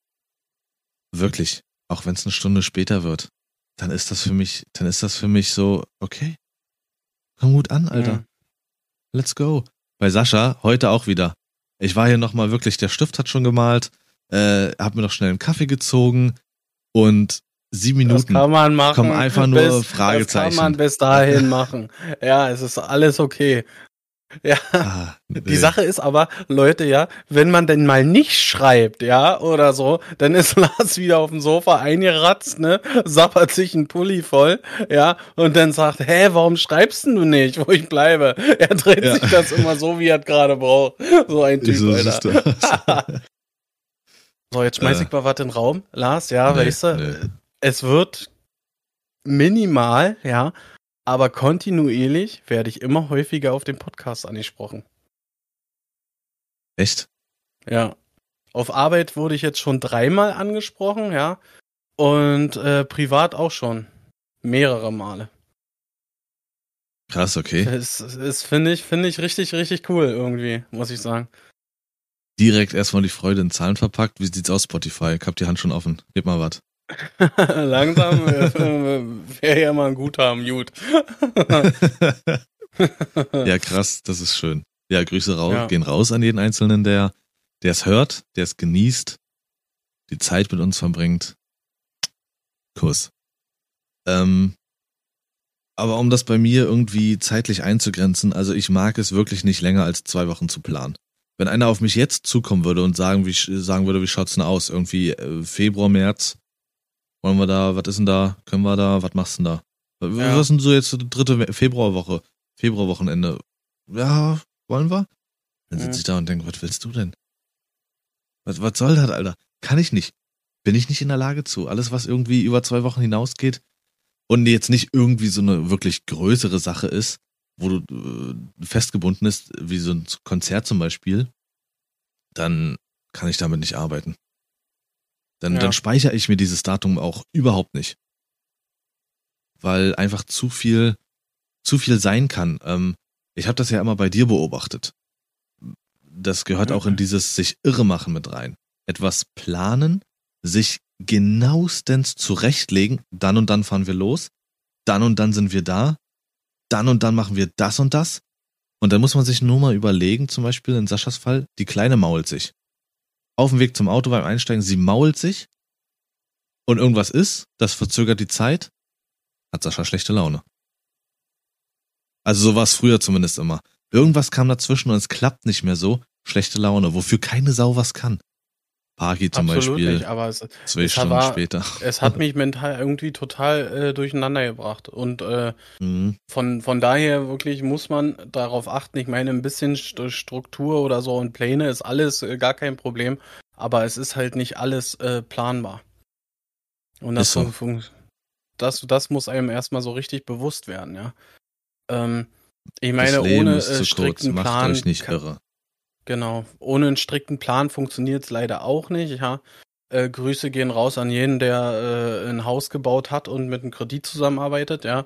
[SPEAKER 1] wirklich, auch wenn es eine Stunde später wird, dann ist das für mich, dann ist das für mich so, okay, komm gut an, Alter,
[SPEAKER 2] Mhm.
[SPEAKER 1] let's go. Bei Sascha heute auch wieder. Ich war hier nochmal wirklich, der Stift hat schon gemalt, äh, hab mir noch schnell einen Kaffee gezogen und sieben
[SPEAKER 2] Das
[SPEAKER 1] Minuten
[SPEAKER 2] kann man machen.
[SPEAKER 1] kommen einfach nur
[SPEAKER 2] bis,
[SPEAKER 1] Fragezeichen.
[SPEAKER 2] Das kann man bis dahin machen. Ja, es ist alles okay. Ja.
[SPEAKER 1] Ah,
[SPEAKER 2] Die
[SPEAKER 1] nee.
[SPEAKER 2] Sache ist aber, Leute, ja, wenn man denn mal nicht schreibt, ja, oder so, dann ist Lars wieder auf dem Sofa eingeratzt, ne, sappert sich ein Pulli voll, ja, und dann sagt, hä, warum schreibst denn du nicht, wo ich bleibe? Er dreht
[SPEAKER 1] Ja.
[SPEAKER 2] sich das immer so, wie er gerade braucht. So ein Typ,
[SPEAKER 1] So
[SPEAKER 2] Alter. So, jetzt schmeiß
[SPEAKER 1] Äh.
[SPEAKER 2] ich mal was in den Raum. Lars, ja,
[SPEAKER 1] Nee,
[SPEAKER 2] weißt du,
[SPEAKER 1] nee.
[SPEAKER 2] Es wird minimal, ja, aber kontinuierlich werde ich immer häufiger auf dem Podcast angesprochen.
[SPEAKER 1] Echt?
[SPEAKER 2] Ja. Auf Arbeit wurde ich jetzt schon dreimal angesprochen, ja. Und äh, privat auch schon. Mehrere Male.
[SPEAKER 1] Krass, okay.
[SPEAKER 2] Das, das finde ich, finde ich richtig, richtig cool irgendwie, muss ich sagen.
[SPEAKER 1] Direkt erstmal die Freude in Zahlen verpackt. Wie sieht's aus, Spotify? Ich hab die Hand schon offen. Gib mal was.
[SPEAKER 2] Langsam äh, wäre ja mal ein Guthaben, gut.
[SPEAKER 1] ja, krass, das ist schön. Ja, Grüße raus,
[SPEAKER 2] Ja.
[SPEAKER 1] gehen raus an jeden Einzelnen, der der es hört, der es genießt, die Zeit mit uns verbringt. Kuss. Ähm, aber um das bei mir irgendwie zeitlich einzugrenzen, also ich mag es wirklich nicht länger als zwei Wochen zu planen. Wenn einer auf mich jetzt zukommen würde und sagen, wie, sagen würde, wie schaut's denn aus? Irgendwie äh, Februar, März, wollen wir da, was ist denn da? Können wir da, was machst du denn da?
[SPEAKER 2] Ja.
[SPEAKER 1] Was ist denn so jetzt die dritte Februarwoche? Februarwochenende. Ja, wollen wir? Dann sitze ich da und denke, was willst du denn? Was, was soll das, Alter? Kann ich nicht. Bin ich nicht in der Lage zu. Alles, was irgendwie über zwei Wochen hinausgeht und jetzt nicht irgendwie so eine wirklich größere Sache ist, wo du äh, festgebunden ist, wie so ein Konzert zum Beispiel, dann kann ich damit nicht arbeiten. Dann,
[SPEAKER 2] Ja.
[SPEAKER 1] dann speichere ich mir dieses Datum auch überhaupt nicht. Weil einfach zu viel, zu viel sein kann. Ähm, ich habe das ja immer bei dir beobachtet. das gehört auch in dieses sich irre machen mit rein. Etwas planen, sich genauestens zurechtlegen, dann und dann fahren wir los, dann und dann sind wir da, dann und dann machen wir das und das. Und dann muss man sich nur mal überlegen, zum Beispiel in Saschas Fall, die Kleine mault sich. Auf dem Weg zum Auto beim Einsteigen, sie mault sich und irgendwas ist, das verzögert die Zeit, hat Sascha schlechte Laune. Also so war es früher zumindest immer. Irgendwas kam dazwischen und es klappt nicht mehr so, schlechte Laune, wofür keine Sau was kann. Parky zum
[SPEAKER 2] Absolut
[SPEAKER 1] Beispiel,
[SPEAKER 2] nicht, aber es,
[SPEAKER 1] zwei
[SPEAKER 2] es
[SPEAKER 1] Stunden
[SPEAKER 2] war-
[SPEAKER 1] später.
[SPEAKER 2] es hat mich mental irgendwie total äh, durcheinander gebracht. Und äh,
[SPEAKER 1] Mhm.
[SPEAKER 2] von, von daher wirklich muss man darauf achten. Ich meine, ein bisschen St Struktur oder so und Pläne ist alles äh, gar kein Problem, aber es ist halt nicht alles äh, planbar. Und das,
[SPEAKER 1] so.
[SPEAKER 2] das, das muss einem erstmal so richtig bewusst werden, ja. Ähm, ich meine, ohne äh,
[SPEAKER 1] zu kurz,
[SPEAKER 2] strikten
[SPEAKER 1] macht
[SPEAKER 2] Plan.
[SPEAKER 1] euch nicht irre.
[SPEAKER 2] Genau. Ohne einen strikten Plan funktioniert es leider auch nicht, ja. Äh, Grüße gehen raus an jeden, der äh, ein Haus gebaut hat und mit einem Kredit zusammenarbeitet, ja.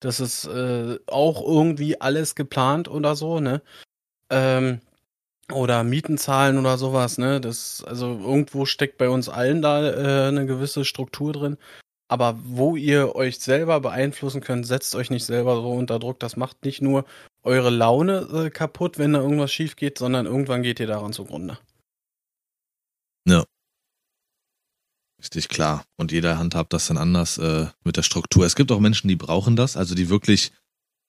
[SPEAKER 2] Das ist äh, auch irgendwie alles geplant oder so, ne? Ähm, oder Mieten zahlen oder sowas, ne? Das, also irgendwo steckt bei uns allen da äh, eine gewisse Struktur drin. Aber wo ihr euch selber beeinflussen könnt, setzt euch nicht selber so unter Druck. Das macht nicht nur eure Laune äh, kaputt, wenn da irgendwas schief geht, sondern irgendwann geht ihr daran zugrunde.
[SPEAKER 1] Richtig klar. Und jeder handhabt das dann anders äh, mit der Struktur. Es gibt auch Menschen, die brauchen das, also die wirklich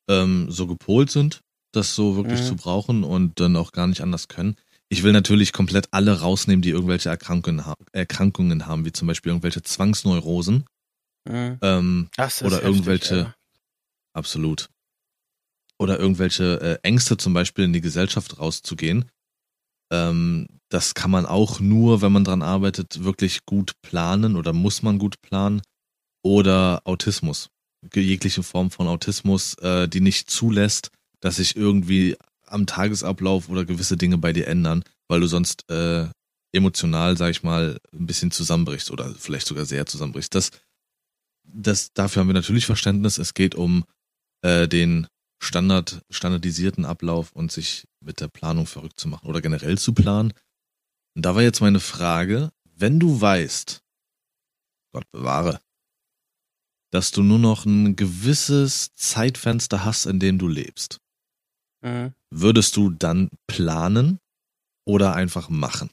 [SPEAKER 1] ähm, so gepolt sind, das so wirklich
[SPEAKER 2] Mhm.
[SPEAKER 1] zu brauchen und dann auch gar nicht anders können. Ich will natürlich komplett alle rausnehmen, die irgendwelche Erkrankungen, ha Erkrankungen haben, wie zum Beispiel irgendwelche Zwangsneurosen.
[SPEAKER 2] Mhm.
[SPEAKER 1] Ähm,
[SPEAKER 2] Das ist
[SPEAKER 1] Oder
[SPEAKER 2] heftig,
[SPEAKER 1] irgendwelche-
[SPEAKER 2] Alter.
[SPEAKER 1] absolut. Oder irgendwelche äh, Ängste zum Beispiel in die Gesellschaft rauszugehen. Ähm, das kann man auch nur, wenn man dran arbeitet, wirklich gut planen oder muss man gut planen. Oder Autismus. Jegliche Form von Autismus, äh, die nicht zulässt, dass sich irgendwie am Tagesablauf oder gewisse Dinge bei dir ändern, weil du sonst äh, emotional, sag ich mal, ein bisschen zusammenbrichst oder vielleicht sogar sehr zusammenbrichst. Das, das, dafür haben wir natürlich Verständnis. Es geht um äh, den Standard, standardisierten Ablauf und sich mit der Planung verrückt zu machen oder generell zu planen. Und da war jetzt meine Frage, wenn du weißt, Gott bewahre, dass du nur noch ein gewisses Zeitfenster hast, in dem du lebst,
[SPEAKER 2] Mhm.
[SPEAKER 1] würdest du dann planen oder einfach machen?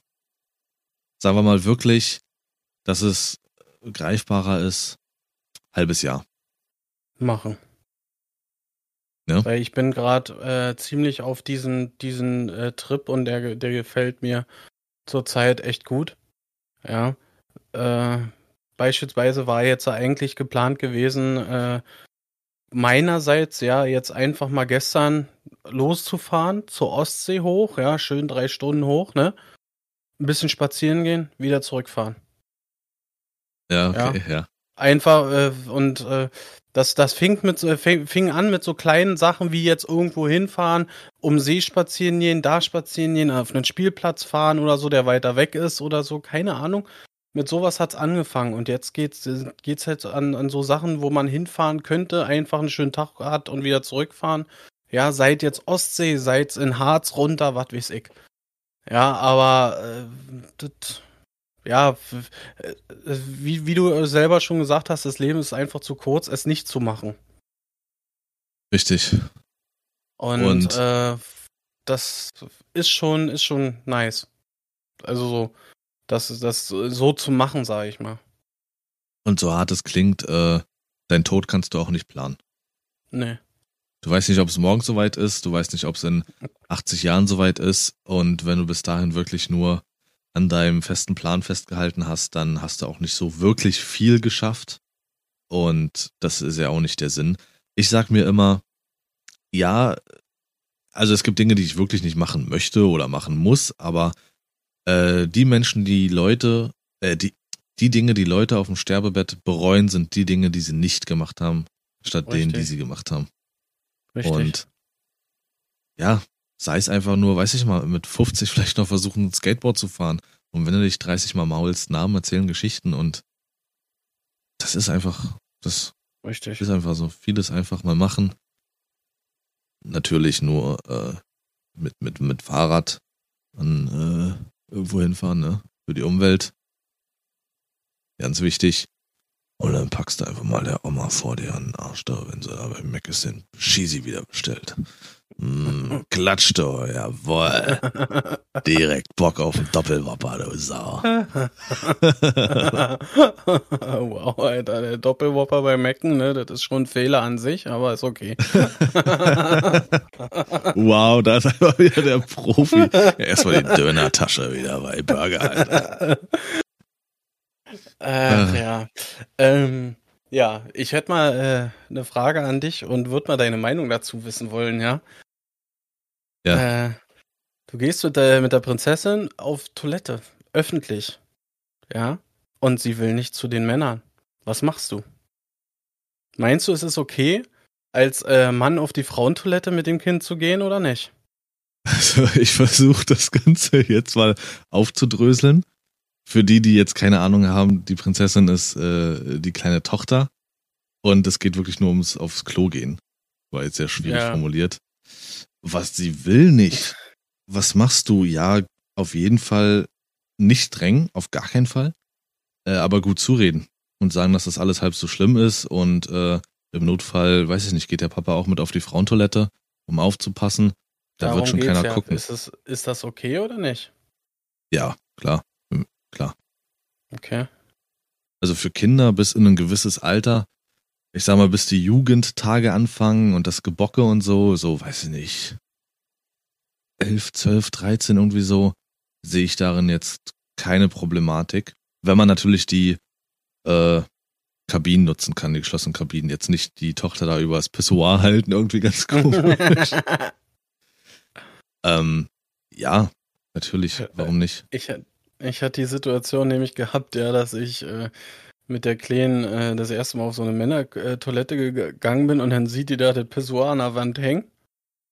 [SPEAKER 1] Sagen wir mal wirklich, dass es greifbarer ist, halbes Jahr.
[SPEAKER 2] Machen.
[SPEAKER 1] Ja.
[SPEAKER 2] Weil ich bin gerade äh, ziemlich auf diesen, diesen äh, Trip und der, der gefällt mir zurzeit echt gut. Ja. Äh, beispielsweise war jetzt eigentlich geplant gewesen, äh, meinerseits ja jetzt einfach mal gestern loszufahren, zur Ostsee hoch, ja, schön drei Stunden hoch, ne? Ein bisschen spazieren gehen, wieder zurückfahren.
[SPEAKER 1] Ja, okay, ja.
[SPEAKER 2] Einfach äh, und äh, das, das fing, mit, fing, an mit so kleinen Sachen wie jetzt irgendwo hinfahren, um See spazieren gehen, da spazieren gehen, auf einen Spielplatz fahren oder so, der weiter weg ist oder so, keine Ahnung. Mit sowas hat's angefangen und jetzt geht's, äh, geht's halt an, an so Sachen, wo man hinfahren könnte, einfach einen schönen Tag hat und wieder zurückfahren. Ja, seid jetzt Ostsee, seid in Harz runter, was weiß ich. Ja, aber äh, das, ja, äh, wie, wie du selber schon gesagt hast, das Leben ist einfach zu kurz, es nicht zu machen.
[SPEAKER 1] Richtig.
[SPEAKER 2] Und,
[SPEAKER 1] Und-
[SPEAKER 2] äh, das ist schon, ist schon nice. Also so, das, das so zu machen, sage ich mal.
[SPEAKER 1] Und so hart es klingt, äh, dein Tod kannst du auch nicht planen.
[SPEAKER 2] Nee.
[SPEAKER 1] Du weißt nicht, ob es morgen soweit ist, du weißt nicht, ob es in 80 Jahren soweit ist. Und wenn du bis dahin wirklich nur an deinem festen Plan festgehalten hast, dann hast du auch nicht so wirklich viel geschafft. Und das ist ja auch nicht der Sinn. Ich sag mir immer, ja, also es gibt Dinge, die ich wirklich nicht machen möchte oder machen muss, aber äh, die Menschen, die Leute, äh, die, die Dinge, die Leute auf dem Sterbebett bereuen, sind die Dinge, die sie nicht gemacht haben, statt denen, die
[SPEAKER 2] Richtig.
[SPEAKER 1] sie gemacht haben.
[SPEAKER 2] Richtig.
[SPEAKER 1] Und ja, sei es einfach nur, weiß ich mal, mit 50 vielleicht noch versuchen, Skateboard zu fahren. Und wenn du dich 30 Mal maulst, Namen erzählen Geschichten und das ist einfach, das
[SPEAKER 2] Richtig.
[SPEAKER 1] ist einfach so. Vieles einfach mal machen. Natürlich nur äh, mit, mit, mit Fahrrad. an äh, irgendwo hinfahren, ne? Für die Umwelt. Ganz wichtig. Und dann packst du einfach mal der Oma vor dir an den Arsch da, wenn sie da beim Mac ist, den Cheesy wieder bestellt. Mm, klatscht du, jawoll. Direkt Bock auf den Doppelwopper, du Sau.
[SPEAKER 2] wow, Alter, der Doppelwopper bei Mecken, ne, das ist schon ein Fehler an sich, aber ist okay.
[SPEAKER 1] wow, da ist einfach wieder der Profi. Erstmal die Dönertasche wieder bei Burger, Alter.
[SPEAKER 2] Ach, ja. Ähm, ja, ich hätte mal äh, eine Frage an dich und würde mal deine Meinung dazu wissen wollen, ja?
[SPEAKER 1] Ja.
[SPEAKER 2] Äh, du gehst mit der, mit der Prinzessin auf Toilette, öffentlich, ja? Und sie will nicht zu den Männern. Was machst du? Meinst du, es ist okay, als äh, Mann auf die Frauentoilette mit dem Kind zu gehen oder nicht?
[SPEAKER 1] Also ich versuche das Ganze jetzt mal aufzudröseln für die, die jetzt keine Ahnung haben, die Prinzessin ist äh, die kleine Tochter und es geht wirklich nur ums aufs Klo gehen. War jetzt sehr schwierig ja. formuliert. Was sie will nicht. Was machst du? Ja, auf jeden Fall nicht streng, auf gar keinen Fall. Äh, aber gut zureden und sagen, dass das alles halb so schlimm ist und äh, im Notfall, weiß ich nicht, geht der Papa auch mit auf die Frauentoilette, um aufzupassen. Da Darum wird schon keiner ja. gucken.
[SPEAKER 2] Ist, es, ist das okay oder nicht?
[SPEAKER 1] Ja, klar klar.
[SPEAKER 2] Okay.
[SPEAKER 1] Also für Kinder bis in ein gewisses Alter, ich sag mal, bis die Jugendtage anfangen und das Gebocke und so, so, weiß ich nicht, 11, 12, 13 irgendwie so, sehe ich darin jetzt keine Problematik. Wenn man natürlich die äh, Kabinen nutzen kann, die geschlossenen Kabinen, jetzt nicht die Tochter da übers Pissoir halten, irgendwie ganz komisch. ähm, ja, natürlich, warum nicht?
[SPEAKER 2] Ich, ich hatte die Situation nämlich gehabt, ja, dass ich äh, mit der Kleinen äh, das erste Mal auf so eine Männertoilette gegangen bin und dann sieht die da das Pissoir an der Wand hängen.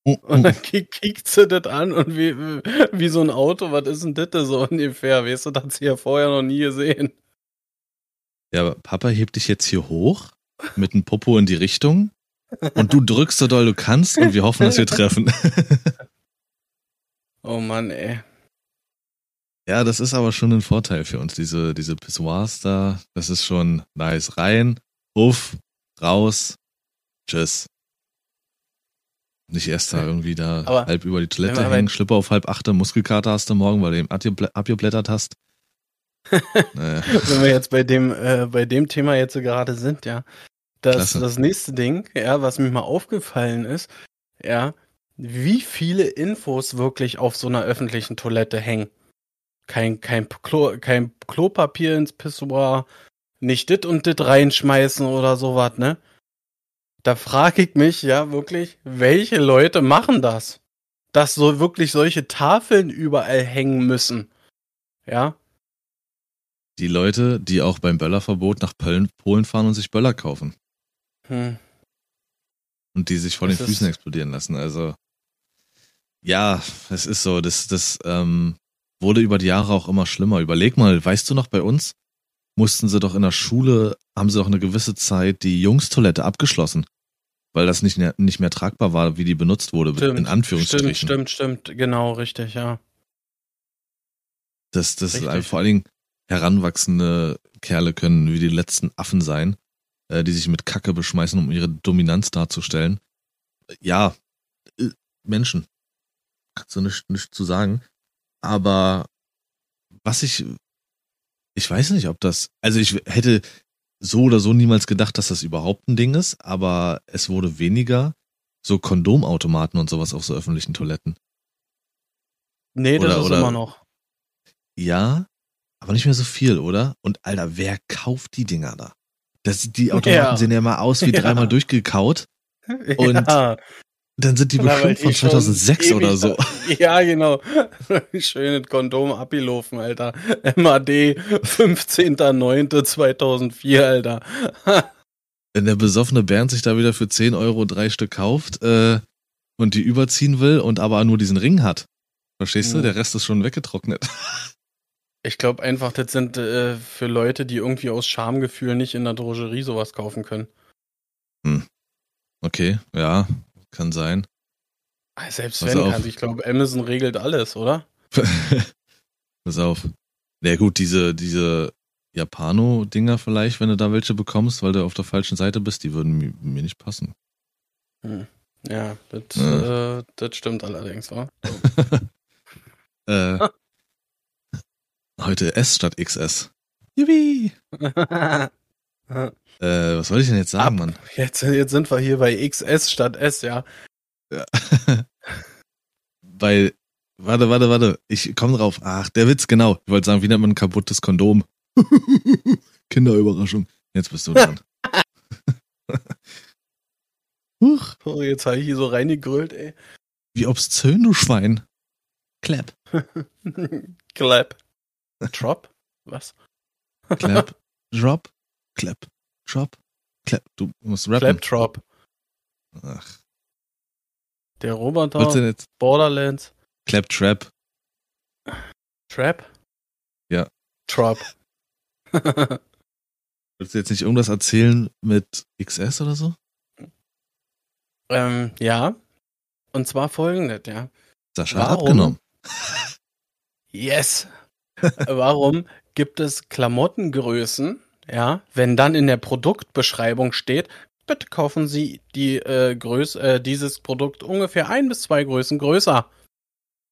[SPEAKER 2] Oh, oh. Und dann kickt sie das an und wie, wie so ein Auto, was ist denn das so ungefähr? Weißt du, das hat sie ja vorher noch nie gesehen.
[SPEAKER 1] Ja, aber Papa hebt dich jetzt hier hoch mit dem Popo in die Richtung und du drückst so doll du kannst und wir hoffen, dass wir treffen.
[SPEAKER 2] oh Mann, ey.
[SPEAKER 1] Ja, das ist aber schon ein Vorteil für uns, diese, diese Pissoirs da. Das ist schon nice. Rein, uff, raus, tschüss. Nicht erst da irgendwie da aber, halb über die Toilette hängen, Schlipper auf halb achte, Muskelkater hast du morgen, weil du eben abgeblättert hast.
[SPEAKER 2] naja. Wenn wir jetzt bei dem, äh, bei dem Thema jetzt gerade sind, ja. Das, das nächste Ding, ja, was mir mal aufgefallen ist, ja, wie viele Infos wirklich auf so einer öffentlichen Toilette hängen kein, kein, Klo, kein Klopapier ins Pissoir, nicht dit und dit reinschmeißen oder sowas, ne? Da frage ich mich ja wirklich, welche Leute machen das? Dass so wirklich solche Tafeln überall hängen müssen. Ja?
[SPEAKER 1] Die Leute, die auch beim Böllerverbot nach Polen fahren und sich Böller kaufen. Hm. Und die sich vor den Füßen explodieren lassen. Also, ja, es ist so, das, das, ähm, wurde über die Jahre auch immer schlimmer. Überleg mal, weißt du noch, bei uns mussten sie doch in der Schule, haben sie doch eine gewisse Zeit die Jungstoilette abgeschlossen. Weil das nicht mehr, nicht mehr tragbar war, wie die benutzt wurde,
[SPEAKER 2] stimmt,
[SPEAKER 1] in Anführungsstrichen.
[SPEAKER 2] Stimmt, stimmt, stimmt, genau, richtig, ja.
[SPEAKER 1] Das, das ist vor allen Dingen heranwachsende Kerle können wie die letzten Affen sein, äh, die sich mit Kacke beschmeißen, um ihre Dominanz darzustellen. Ja, äh, Menschen. Kannst du nicht, nicht zu sagen. Aber was ich, ich weiß nicht, ob das, also ich hätte so oder so niemals gedacht, dass das überhaupt ein Ding ist, aber es wurde weniger so Kondomautomaten und sowas auf so öffentlichen Toiletten.
[SPEAKER 2] Nee, das oder, ist oder, immer noch.
[SPEAKER 1] Ja, aber nicht mehr so viel, oder? Und Alter, wer kauft die Dinger da? Das, die Automaten ja. sehen ja immer aus wie dreimal durchgekaut. Und ja. Dann sind die bestimmt von 2006 oder so.
[SPEAKER 2] Ja, genau. Schönes Kondom abgelaufen, Alter. MAD 15.09.2004, Alter.
[SPEAKER 1] Wenn der besoffene Bernd sich da wieder für 10 Euro drei Stück kauft äh, und die überziehen will und aber nur diesen Ring hat. Verstehst du? Mhm. Der Rest ist schon weggetrocknet.
[SPEAKER 2] Ich glaube einfach, das sind äh, für Leute, die irgendwie aus Schamgefühl nicht in der Drogerie sowas kaufen können.
[SPEAKER 1] Hm. Okay, ja, kann sein.
[SPEAKER 2] Ah, selbst wenn, kann, ich glaube, Amazon regelt alles, oder?
[SPEAKER 1] Pass auf. Ja gut, diese, diese Japano-Dinger vielleicht, wenn du da welche bekommst, weil du auf der falschen Seite bist, die würden mir, mir nicht passen.
[SPEAKER 2] Hm. Ja, das, ja. Äh, das stimmt allerdings, wa?
[SPEAKER 1] äh, heute S statt XS. Jubi! äh, was soll ich denn jetzt sagen, Ab. Mann?
[SPEAKER 2] Jetzt, jetzt sind wir hier bei XS statt S, ja. ja.
[SPEAKER 1] Weil, warte, warte, warte, ich komm drauf. Ach, der Witz, genau. Ich wollte sagen, wie nennt man ein kaputtes Kondom? Kinderüberraschung. Jetzt bist du dran.
[SPEAKER 2] Huch. Oh, jetzt habe ich hier so reingegrölt, ey.
[SPEAKER 1] Wie obszön, du Schwein. Clap.
[SPEAKER 2] Clap. Drop? Was?
[SPEAKER 1] Clap. Drop. Clap. Drop. Clap. Du musst rappen.
[SPEAKER 2] Clap, Drop. Ach. Der Roboter. Was denn jetzt? Borderlands.
[SPEAKER 1] Clap, Trap.
[SPEAKER 2] Trap?
[SPEAKER 1] Ja.
[SPEAKER 2] Trop.
[SPEAKER 1] Willst du jetzt nicht irgendwas erzählen mit XS oder so?
[SPEAKER 2] Ähm, ja. Und zwar folgendes, ja.
[SPEAKER 1] Sascha Warum? hat abgenommen.
[SPEAKER 2] Yes. Warum gibt es Klamottengrößen, ja, wenn dann in der Produktbeschreibung steht, bitte kaufen Sie die äh, Größe, äh, dieses Produkt ungefähr ein bis zwei Größen größer.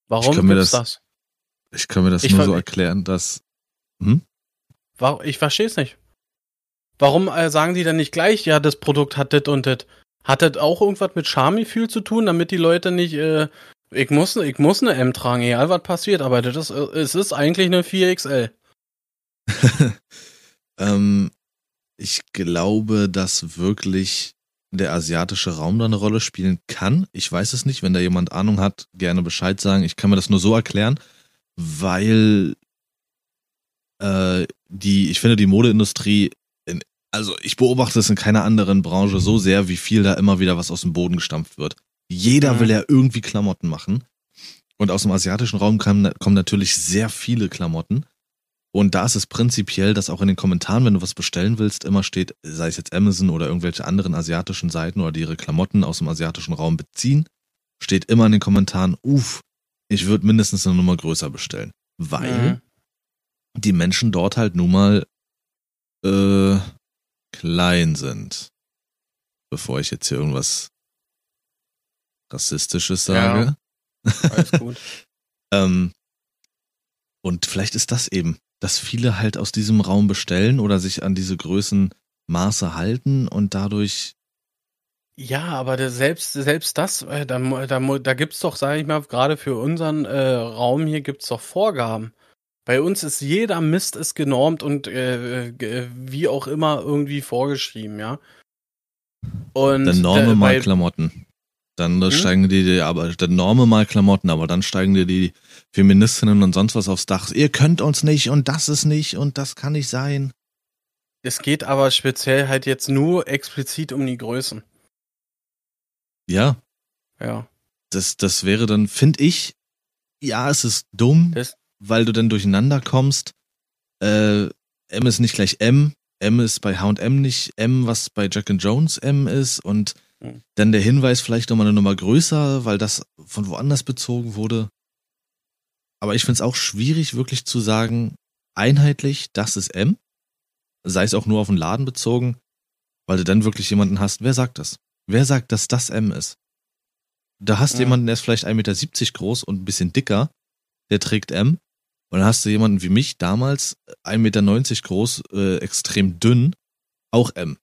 [SPEAKER 2] Warum
[SPEAKER 1] ich das, das? Ich kann mir das ich nur so erklären, dass. Hm?
[SPEAKER 2] Ich verstehe es nicht. Warum äh, sagen die dann nicht gleich, ja, das Produkt hat das und das? Hat das auch irgendwas mit Charmegefühl zu tun, damit die Leute nicht, äh, ich muss, ich muss eine M tragen, egal was passiert, aber das ist, äh, es ist eigentlich eine 4XL.
[SPEAKER 1] ähm, ich glaube, dass wirklich der asiatische Raum da eine Rolle spielen kann. Ich weiß es nicht. Wenn da jemand Ahnung hat, gerne Bescheid sagen. Ich kann mir das nur so erklären, weil äh, die, ich finde, die Modeindustrie also ich beobachte es in keiner anderen Branche so sehr, wie viel da immer wieder was aus dem Boden gestampft wird. Jeder mhm. will ja irgendwie Klamotten machen. Und aus dem asiatischen Raum kommen, kommen natürlich sehr viele Klamotten. Und da ist es prinzipiell, dass auch in den Kommentaren, wenn du was bestellen willst, immer steht, sei es jetzt Amazon oder irgendwelche anderen asiatischen Seiten oder die ihre Klamotten aus dem asiatischen Raum beziehen, steht immer in den Kommentaren, uff, ich würde mindestens eine Nummer größer bestellen. Weil mhm. die Menschen dort halt nun mal äh, klein sind. Bevor ich jetzt hier irgendwas Rassistisches sage.
[SPEAKER 2] Ja, alles gut.
[SPEAKER 1] ähm, und vielleicht ist das eben, dass viele halt aus diesem Raum bestellen oder sich an diese Größenmaße halten und dadurch.
[SPEAKER 2] Ja, aber selbst, selbst das, äh, da, da, da gibt's doch, sage ich mal, gerade für unseren äh, Raum hier gibt's doch Vorgaben. Bei uns ist jeder Mist ist genormt und äh, äh, wie auch immer irgendwie vorgeschrieben, ja.
[SPEAKER 1] Und dann Norme mal Klamotten. Dann hm? steigen die, die, aber dann Norme mal Klamotten, aber dann steigen dir die Feministinnen und sonst was aufs Dach. Ihr könnt uns nicht und das ist nicht und das kann nicht sein.
[SPEAKER 2] Es geht aber speziell halt jetzt nur explizit um die Größen.
[SPEAKER 1] Ja.
[SPEAKER 2] Ja.
[SPEAKER 1] Das, das wäre dann, finde ich, ja, es ist dumm. Das, weil du dann durcheinander kommst. Äh, M ist nicht gleich M, M ist bei H&M nicht M, was bei Jack and Jones M ist und mhm. dann der Hinweis vielleicht nochmal eine Nummer größer, weil das von woanders bezogen wurde. Aber ich finde es auch schwierig, wirklich zu sagen, einheitlich, das ist M, sei es auch nur auf den Laden bezogen, weil du dann wirklich jemanden hast, wer sagt das? Wer sagt, dass das M ist? Da hast du mhm. jemanden, der ist vielleicht 1,70 Meter groß und ein bisschen dicker, der trägt M. Und dann hast du jemanden wie mich, damals 1,90 Meter groß, äh, extrem dünn, auch M.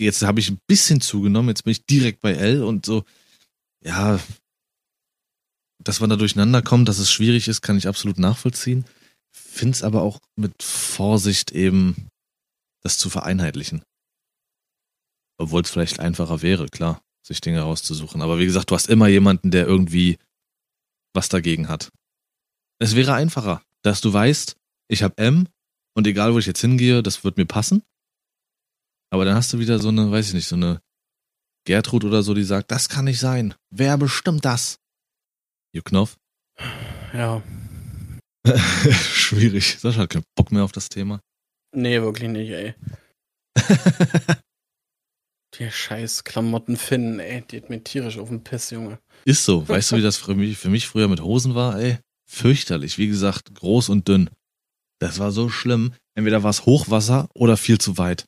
[SPEAKER 1] Jetzt habe ich ein bisschen zugenommen, jetzt bin ich direkt bei L und so, ja, dass man da durcheinander kommt, dass es schwierig ist, kann ich absolut nachvollziehen. Finde es aber auch mit Vorsicht eben, das zu vereinheitlichen. Obwohl es vielleicht einfacher wäre, klar, sich Dinge rauszusuchen. Aber wie gesagt, du hast immer jemanden, der irgendwie was dagegen hat. Es wäre einfacher, dass du weißt, ich habe M und egal wo ich jetzt hingehe, das wird mir passen. Aber dann hast du wieder so eine, weiß ich nicht, so eine Gertrud oder so, die sagt, das kann nicht sein. Wer bestimmt das? Juknov?
[SPEAKER 2] Ja.
[SPEAKER 1] Schwierig. Sascha hat keinen Bock mehr auf das Thema.
[SPEAKER 2] Nee, wirklich nicht, ey. Die scheiß Klamotten finden, ey, die hat mir tierisch auf den Piss, Junge.
[SPEAKER 1] Ist so. Weißt du, wie das für mich, für mich früher mit Hosen war, ey? fürchterlich. Wie gesagt, groß und dünn. Das war so schlimm. Entweder war es Hochwasser oder viel zu weit.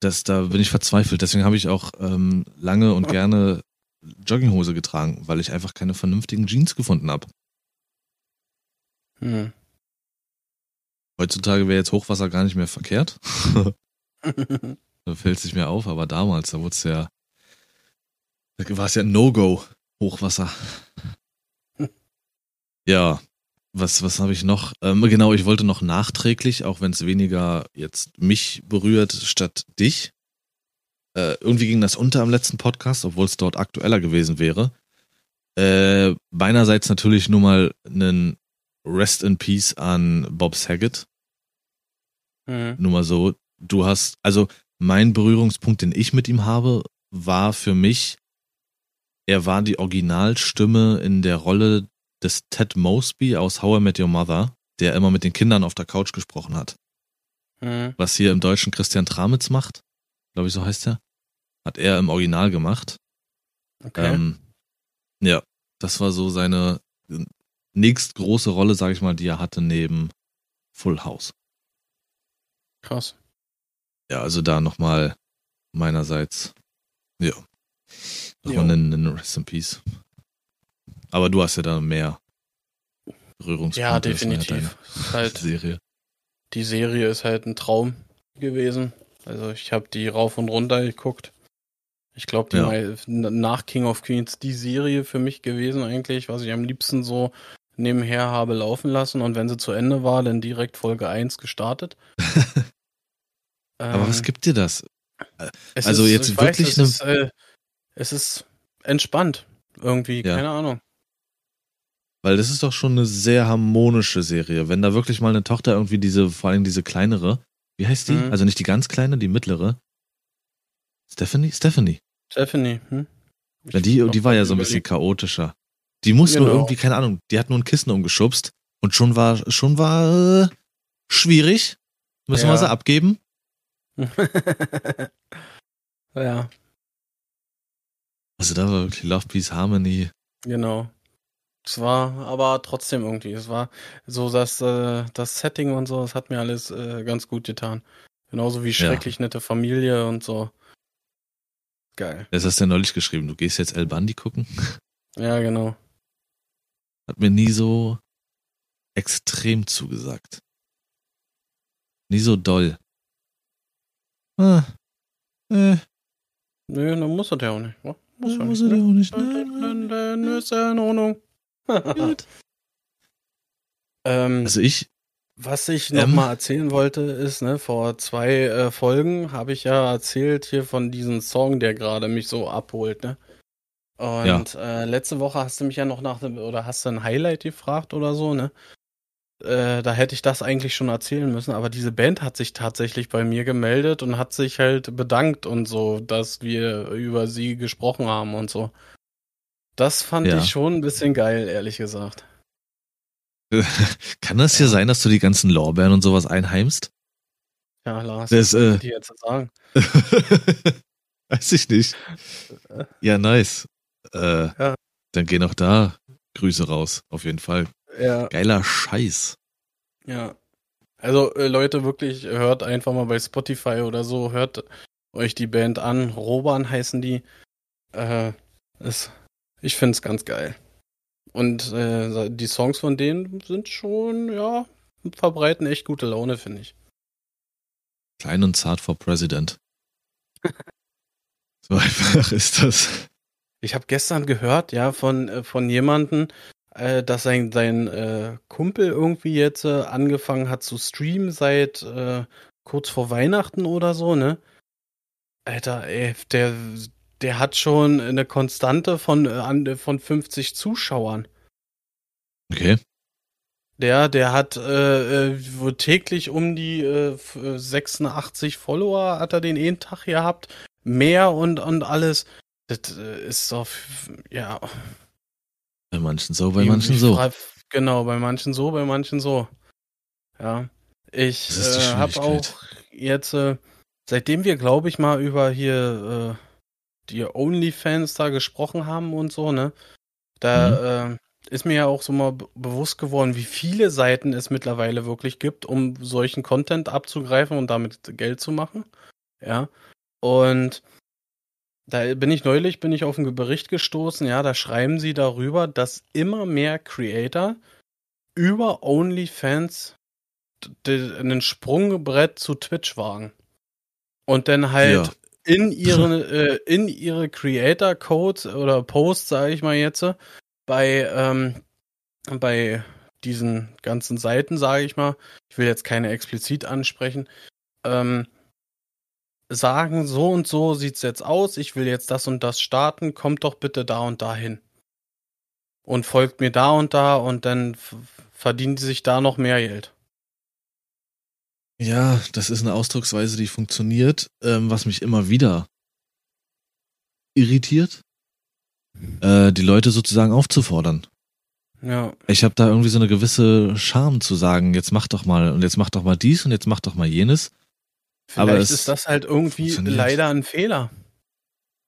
[SPEAKER 1] Das, da bin ich verzweifelt. Deswegen habe ich auch ähm, lange und gerne Jogginghose getragen, weil ich einfach keine vernünftigen Jeans gefunden habe.
[SPEAKER 2] Hm.
[SPEAKER 1] Heutzutage wäre jetzt Hochwasser gar nicht mehr verkehrt. da fällt es nicht mehr auf, aber damals, da wurde es ja, da war es ja No-Go, Hochwasser. ja, was, was habe ich noch? Ähm, genau, ich wollte noch nachträglich, auch wenn es weniger jetzt mich berührt statt dich. Äh, irgendwie ging das unter am letzten Podcast, obwohl es dort aktueller gewesen wäre. Äh, beinerseits natürlich nur mal einen Rest in Peace an Bob Saget.
[SPEAKER 2] Mhm.
[SPEAKER 1] Nur mal so, du hast, also mein Berührungspunkt, den ich mit ihm habe, war für mich, er war die Originalstimme in der Rolle des Ted Mosby aus How I Met Your Mother, der immer mit den Kindern auf der Couch gesprochen hat.
[SPEAKER 2] Mhm.
[SPEAKER 1] Was hier im Deutschen Christian Tramitz macht, glaube ich, so heißt er, hat er im Original gemacht.
[SPEAKER 2] Okay.
[SPEAKER 1] Ähm, ja, das war so seine nächstgroße Rolle, sage ich mal, die er hatte neben Full House.
[SPEAKER 2] Krass.
[SPEAKER 1] Ja, also da nochmal meinerseits, ja, nochmal einen, einen Rest in Peace. Aber du hast ja da mehr Berührungspunkte.
[SPEAKER 2] Ja, definitiv. Ist
[SPEAKER 1] deine
[SPEAKER 2] halt,
[SPEAKER 1] Serie.
[SPEAKER 2] die Serie ist halt ein Traum gewesen. Also ich habe die rauf und runter geguckt. Ich glaube, die
[SPEAKER 1] Ja.
[SPEAKER 2] nach King of Queens die Serie für mich gewesen eigentlich, was ich am liebsten so nebenher habe laufen lassen und wenn sie zu Ende war, dann direkt Folge 1 gestartet.
[SPEAKER 1] Aber
[SPEAKER 2] Ähm,
[SPEAKER 1] was gibt dir das?
[SPEAKER 2] es
[SPEAKER 1] also jetzt
[SPEAKER 2] ich
[SPEAKER 1] wirklich
[SPEAKER 2] es,
[SPEAKER 1] eine-
[SPEAKER 2] ist, äh, es ist entspannt irgendwie,
[SPEAKER 1] Ja.
[SPEAKER 2] keine Ahnung.
[SPEAKER 1] Weil das ist doch schon eine sehr harmonische Serie. Wenn da wirklich mal eine Tochter irgendwie diese, vor allem diese kleinere, wie heißt die?
[SPEAKER 2] Mhm.
[SPEAKER 1] Also nicht die ganz kleine, die mittlere. Stephanie? Stephanie.
[SPEAKER 2] Stephanie, hm?
[SPEAKER 1] Ja, die, die war ja so ein bisschen chaotischer. Die muss nur
[SPEAKER 2] Genau.
[SPEAKER 1] irgendwie, keine Ahnung, die hat nur ein Kissen umgeschubst und schon war, schon war äh, schwierig. Müssen
[SPEAKER 2] Ja.
[SPEAKER 1] wir sie abgeben?
[SPEAKER 2] ja,
[SPEAKER 1] Also da war wirklich Love, Peace, Harmony.
[SPEAKER 2] genau. Es war aber trotzdem irgendwie, es war so, dass äh, das Setting und so, das hat mir alles äh, ganz gut getan. Genauso wie schrecklich nette Familie und so. Geil.
[SPEAKER 1] Das hast du ja neulich geschrieben. Du gehst jetzt El Bandi gucken.
[SPEAKER 2] Ja, genau.
[SPEAKER 1] Hat mir nie so extrem zugesagt. Nie so doll. Ah. Äh,
[SPEAKER 2] Nö, dann muss er ja auch nicht. Muss
[SPEAKER 1] ja,
[SPEAKER 2] er
[SPEAKER 1] muss er ja
[SPEAKER 2] ne?
[SPEAKER 1] auch nicht. Nein, nein,
[SPEAKER 2] dann ist er in Ordnung.
[SPEAKER 1] Gut.
[SPEAKER 2] ähm,
[SPEAKER 1] Also ich,
[SPEAKER 2] Was ich
[SPEAKER 1] Ähm.
[SPEAKER 2] noch mal erzählen wollte, ist, ne, vor zwei äh, Folgen habe ich ja erzählt hier von diesem Song, der gerade mich so abholt, ne? Und äh, letzte Woche hast du mich ja noch nach dem, oder hast du ein Highlight gefragt oder so, ne? Äh, da hätte ich das eigentlich schon erzählen müssen, aber diese Band hat sich tatsächlich bei mir gemeldet und hat sich halt bedankt und so, dass wir über sie gesprochen haben und so. Das fand
[SPEAKER 1] Ja.
[SPEAKER 2] ich schon ein bisschen geil, ehrlich gesagt.
[SPEAKER 1] kann das hier
[SPEAKER 2] Ja.
[SPEAKER 1] sein, dass du die ganzen Lorbeeren und sowas einheimst?
[SPEAKER 2] Ja, Lars,
[SPEAKER 1] Das,
[SPEAKER 2] was
[SPEAKER 1] äh,
[SPEAKER 2] dir jetzt sagen?
[SPEAKER 1] Weiß ich nicht. Ja, nice. Äh,
[SPEAKER 2] Ja.
[SPEAKER 1] Dann gehen auch da Grüße raus, auf jeden Fall.
[SPEAKER 2] Ja.
[SPEAKER 1] Geiler Scheiß.
[SPEAKER 2] Ja. Also äh, Leute, wirklich hört einfach mal bei Spotify oder so, hört euch die Band an. Roban heißen die. Äh, ist, ich find's ganz geil. Und äh, die Songs von denen sind schon, ja, verbreiten echt gute Laune, finde ich.
[SPEAKER 1] Klein und zart vor President. so einfach ist das.
[SPEAKER 2] Ich habe gestern gehört, ja, von, äh, von jemandem, äh, dass sein, sein äh, Kumpel irgendwie jetzt äh, angefangen hat zu streamen seit äh, kurz vor Weihnachten oder so, ne? Alter, ey, der, der hat schon eine Konstante von, äh, von 50 Zuschauern.
[SPEAKER 1] Okay.
[SPEAKER 2] Der, der hat äh, äh, täglich um die äh, f- äh, 86 Follower hat er den einen Tag gehabt. Mehr und, und alles. Das ist doch, ja,
[SPEAKER 1] Bei manchen so, bei manchen so.
[SPEAKER 2] Genau, bei manchen so, bei manchen so. Ja. Ich äh, habe auch jetzt, äh, seitdem wir, glaube ich, mal über hier die OnlyFans da gesprochen haben und so, ne? Da, äh, ist mir ja auch so mal bewusst geworden, wie viele Seiten es mittlerweile wirklich gibt, um solchen Content abzugreifen und damit Geld zu machen. Ja. Und da bin ich neulich, bin ich auf einen Bericht gestoßen, ja, da schreiben sie darüber, dass immer mehr Creator über OnlyFans einen Sprungbrett zu Twitch wagen. Und dann halt ja. In ihre, äh, in ihre Creator Code oder Post, sage ich mal jetzt, bei, ähm, bei diesen ganzen Seiten, sage ich mal, ich will jetzt keine explizit ansprechen, ähm, sagen, so und so sieht's jetzt aus, ich will jetzt das und das starten, kommt doch bitte da und dahin. Und folgt mir da und da und dann verdienen sie sich da noch mehr Geld.
[SPEAKER 1] Ja, das ist eine Ausdrucksweise, die funktioniert, ähm, was mich immer wieder irritiert, äh, die Leute sozusagen aufzufordern.
[SPEAKER 2] Ja.
[SPEAKER 1] Ich habe da irgendwie so eine gewisse Scham zu sagen, jetzt mach doch mal und jetzt mach doch mal dies und jetzt mach doch mal jenes.
[SPEAKER 2] Vielleicht Aber ist das halt irgendwie leider ein Fehler.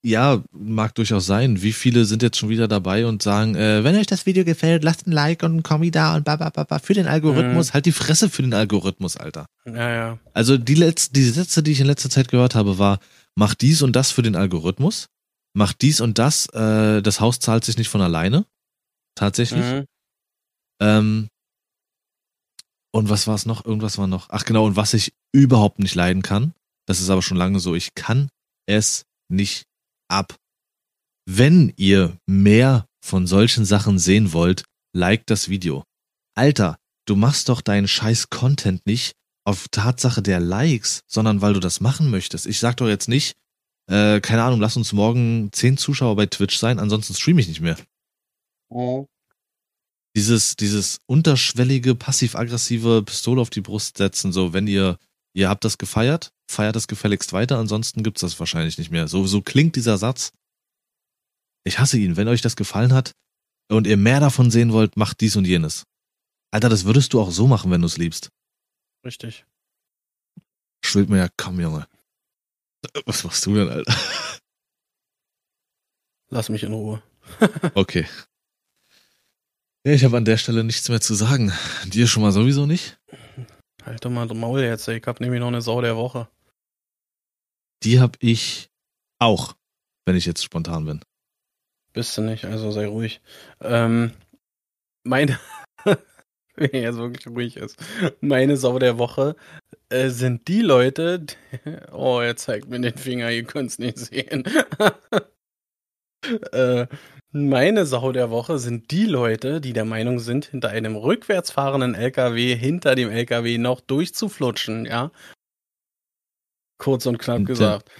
[SPEAKER 1] Ja, mag durchaus sein. Wie viele sind jetzt schon wieder dabei und sagen, äh, wenn euch das Video gefällt, lasst ein Like und ein Kommi da und babababa für den Algorithmus. Mhm. Halt die Fresse für den Algorithmus, Alter.
[SPEAKER 2] Ja, ja.
[SPEAKER 1] Also die letzten, die Sätze, die ich in letzter Zeit gehört habe, war, mach dies und das für den Algorithmus. Mach dies und das, äh, das Haus zahlt sich nicht von alleine. Tatsächlich. Mhm. Ähm, und was war es noch? Irgendwas war noch. Ach genau, und was ich überhaupt nicht leiden kann, das ist aber schon lange so, ich kann es nicht ab. Wenn ihr mehr von solchen Sachen sehen wollt, liked das Video. Alter, du machst doch deinen scheiß Content nicht auf Tatsache der Likes, sondern weil du das machen möchtest. Ich sag doch jetzt nicht, äh, keine Ahnung, lass uns morgen zehn Zuschauer bei Twitch sein, ansonsten streame ich nicht mehr. Oh. Dieses, dieses unterschwellige, passiv-aggressive Pistole auf die Brust setzen, so, wenn ihr, ihr habt das gefeiert, feiert es gefälligst weiter, ansonsten gibt's das wahrscheinlich nicht mehr. So, so klingt dieser Satz. Ich hasse ihn. Wenn euch das gefallen hat und ihr mehr davon sehen wollt, macht dies und jenes. Alter, das würdest du auch so machen, wenn du es liebst.
[SPEAKER 2] Richtig.
[SPEAKER 1] Schwillt mir ja komm, Junge. Was machst du denn, Alter?
[SPEAKER 2] Lass mich in Ruhe.
[SPEAKER 1] okay. Ja, ich habe an der Stelle nichts mehr zu sagen. Dir schon mal sowieso nicht?
[SPEAKER 2] Halt doch mal Maul jetzt, ich hab nämlich noch eine Sau der Woche.
[SPEAKER 1] Die hab ich auch, wenn ich jetzt spontan bin.
[SPEAKER 2] Bist du nicht, also sei ruhig. Ähm, meine, wenn jetzt wirklich ruhig ist, meine Sau der Woche äh, sind die Leute, die, oh, er zeigt mir den Finger, ihr könnt's nicht sehen. äh, meine Sau der Woche sind die Leute, die der Meinung sind, hinter einem rückwärts fahrenden LKW hinter dem LKW noch durchzuflutschen, ja. Kurz und knapp gesagt.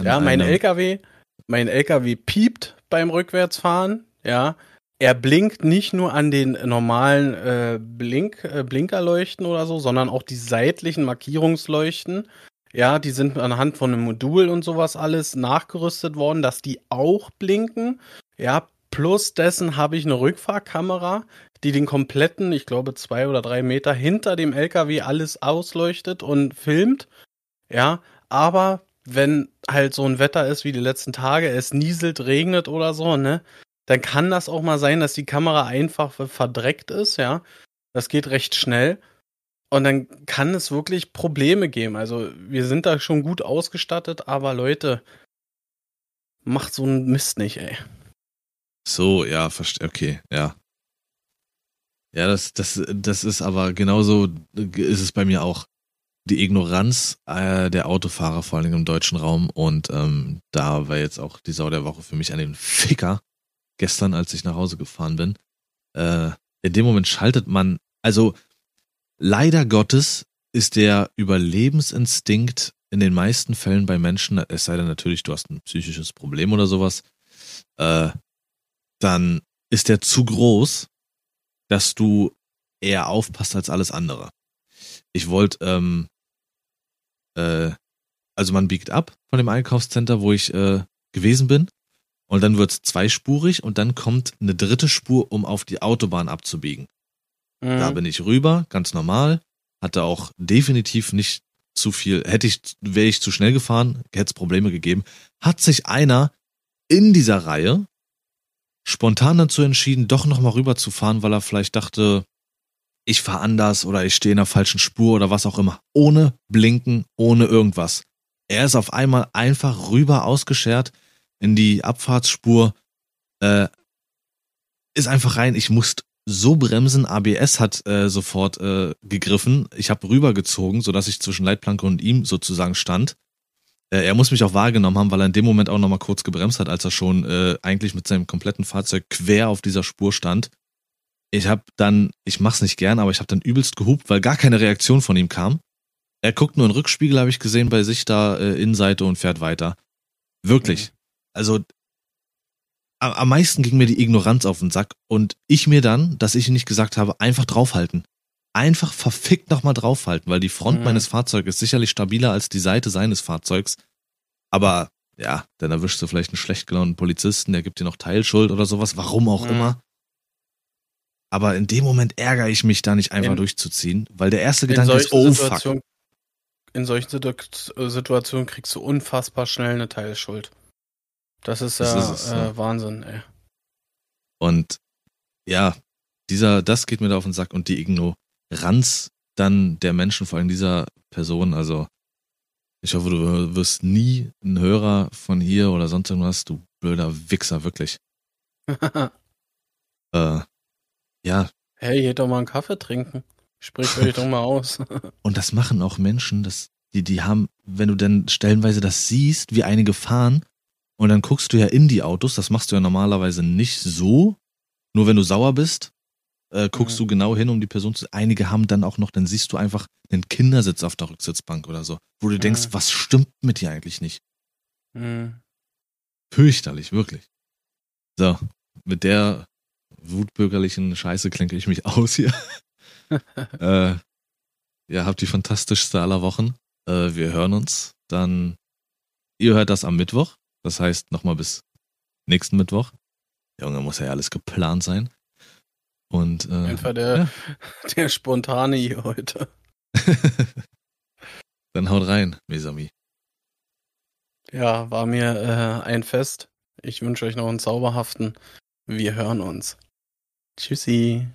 [SPEAKER 2] Ja, mein LKW, mein LKW piept beim Rückwärtsfahren, ja. Er blinkt nicht nur an den normalen äh, Blink, äh, Blinkerleuchten oder so, sondern auch die seitlichen Markierungsleuchten ja, die sind anhand von einem Modul und sowas alles nachgerüstet worden, dass die auch blinken. Ja, plus dessen habe ich eine Rückfahrkamera, die den kompletten, ich glaube, zwei oder drei Meter hinter dem LKW alles ausleuchtet und filmt. Ja, aber wenn halt so ein Wetter ist wie die letzten Tage, es nieselt, regnet oder so, ne, dann kann das auch mal sein, dass die Kamera einfach verdreckt ist, ja. Das geht recht schnell. Und dann kann es wirklich Probleme geben. Also wir sind da schon gut ausgestattet, aber Leute, macht so einen Mist nicht, ey.
[SPEAKER 1] So, ja, verstehe, okay, ja. Ja, das, das, das ist aber genauso ist es bei mir auch. Die Ignoranz äh, der Autofahrer, vor allem im deutschen Raum. Und ähm, da war jetzt auch die Sau der Woche für mich an den Ficker. Gestern, als ich nach Hause gefahren bin. Äh, in dem Moment schaltet man, also Leider Gottes ist der Überlebensinstinkt in den meisten Fällen bei Menschen, es sei denn natürlich, du hast ein psychisches Problem oder sowas, äh, dann ist der zu groß, dass du eher aufpasst als alles andere. Ich wollte, ähm, äh, also man biegt ab von dem Einkaufscenter, wo ich äh, gewesen bin, und dann wird's zweispurig und dann kommt eine dritte Spur, um auf die Autobahn abzubiegen. Mhm. Da bin ich rüber, ganz normal. Hatte auch definitiv nicht zu viel. Hätte ich, wäre ich zu schnell gefahren, hätte es Probleme gegeben. Hat sich einer in dieser Reihe spontan dazu entschieden, doch nochmal rüberzufahren, weil er vielleicht dachte, ich fahre anders oder ich stehe in der falschen Spur oder was auch immer. Ohne Blinken, ohne irgendwas. Er ist auf einmal einfach rüber ausgeschert in die Abfahrtsspur, äh, ist einfach rein. Ich musste so bremsen. ABS hat äh, sofort äh, gegriffen. Ich habe rübergezogen, sodass ich zwischen Leitplanke und ihm sozusagen stand. Äh, er muss mich auch wahrgenommen haben, weil er in dem Moment auch nochmal kurz gebremst hat, als er schon äh, eigentlich mit seinem kompletten Fahrzeug quer auf dieser Spur stand. Ich habe dann, ich mach's nicht gern, aber ich habe dann übelst gehupt, weil gar keine Reaktion von ihm kam. Er guckt nur in den Rückspiegel, habe ich gesehen, bei sich da äh, Innenseite und fährt weiter. Wirklich. Mhm. Also am meisten ging mir die Ignoranz auf den Sack und ich mir dann, dass ich nicht gesagt habe, einfach draufhalten. Einfach verfickt nochmal draufhalten, weil die Front mhm. meines Fahrzeugs ist sicherlich stabiler als die Seite seines Fahrzeugs. Aber ja, dann erwischst du vielleicht einen schlecht gelaunten Polizisten, der gibt dir noch Teilschuld oder sowas, warum auch mhm. immer. Aber in dem Moment ärgere ich mich da nicht einfach in, durchzuziehen, weil der erste Gedanke ist, oh
[SPEAKER 2] Situation, fuck. In solchen Situationen kriegst du unfassbar schnell eine Teilschuld. Das ist ja das ist äh, Wahnsinn, ey.
[SPEAKER 1] Und ja, dieser, das geht mir da auf den Sack und die Ignoranz dann der Menschen, vor allem dieser Person, also ich hoffe, du wirst nie ein Hörer von hier oder sonst irgendwas, du blöder Wichser, wirklich. äh, ja.
[SPEAKER 2] Hey, geht doch mal einen Kaffee trinken. Sprich euch doch mal aus.
[SPEAKER 1] und das machen auch Menschen, das, die, die haben, wenn du dann stellenweise das siehst, wie einige fahren, und dann guckst du ja in die Autos, das machst du ja normalerweise nicht so. Nur wenn du sauer bist, äh, guckst mhm. du genau hin, um die Person zu. Einige haben dann auch noch, dann siehst du einfach einen Kindersitz auf der Rücksitzbank oder so, wo du mhm. denkst, was stimmt mit dir eigentlich nicht? Mhm. Fürchterlich, wirklich. So, mit der wutbürgerlichen Scheiße klinke ich mich aus hier. äh, ja, habt die fantastischste aller Wochen. Äh, wir hören uns. Dann, ihr hört das am Mittwoch. Das heißt, nochmal bis nächsten Mittwoch. Junge, muss ja alles geplant sein. Und äh,
[SPEAKER 2] einfach der, ja. der spontane hier heute.
[SPEAKER 1] Dann haut rein, Mesami.
[SPEAKER 2] Ja, war mir äh, ein Fest. Ich wünsche euch noch einen zauberhaften. Wir hören uns. Tschüssi.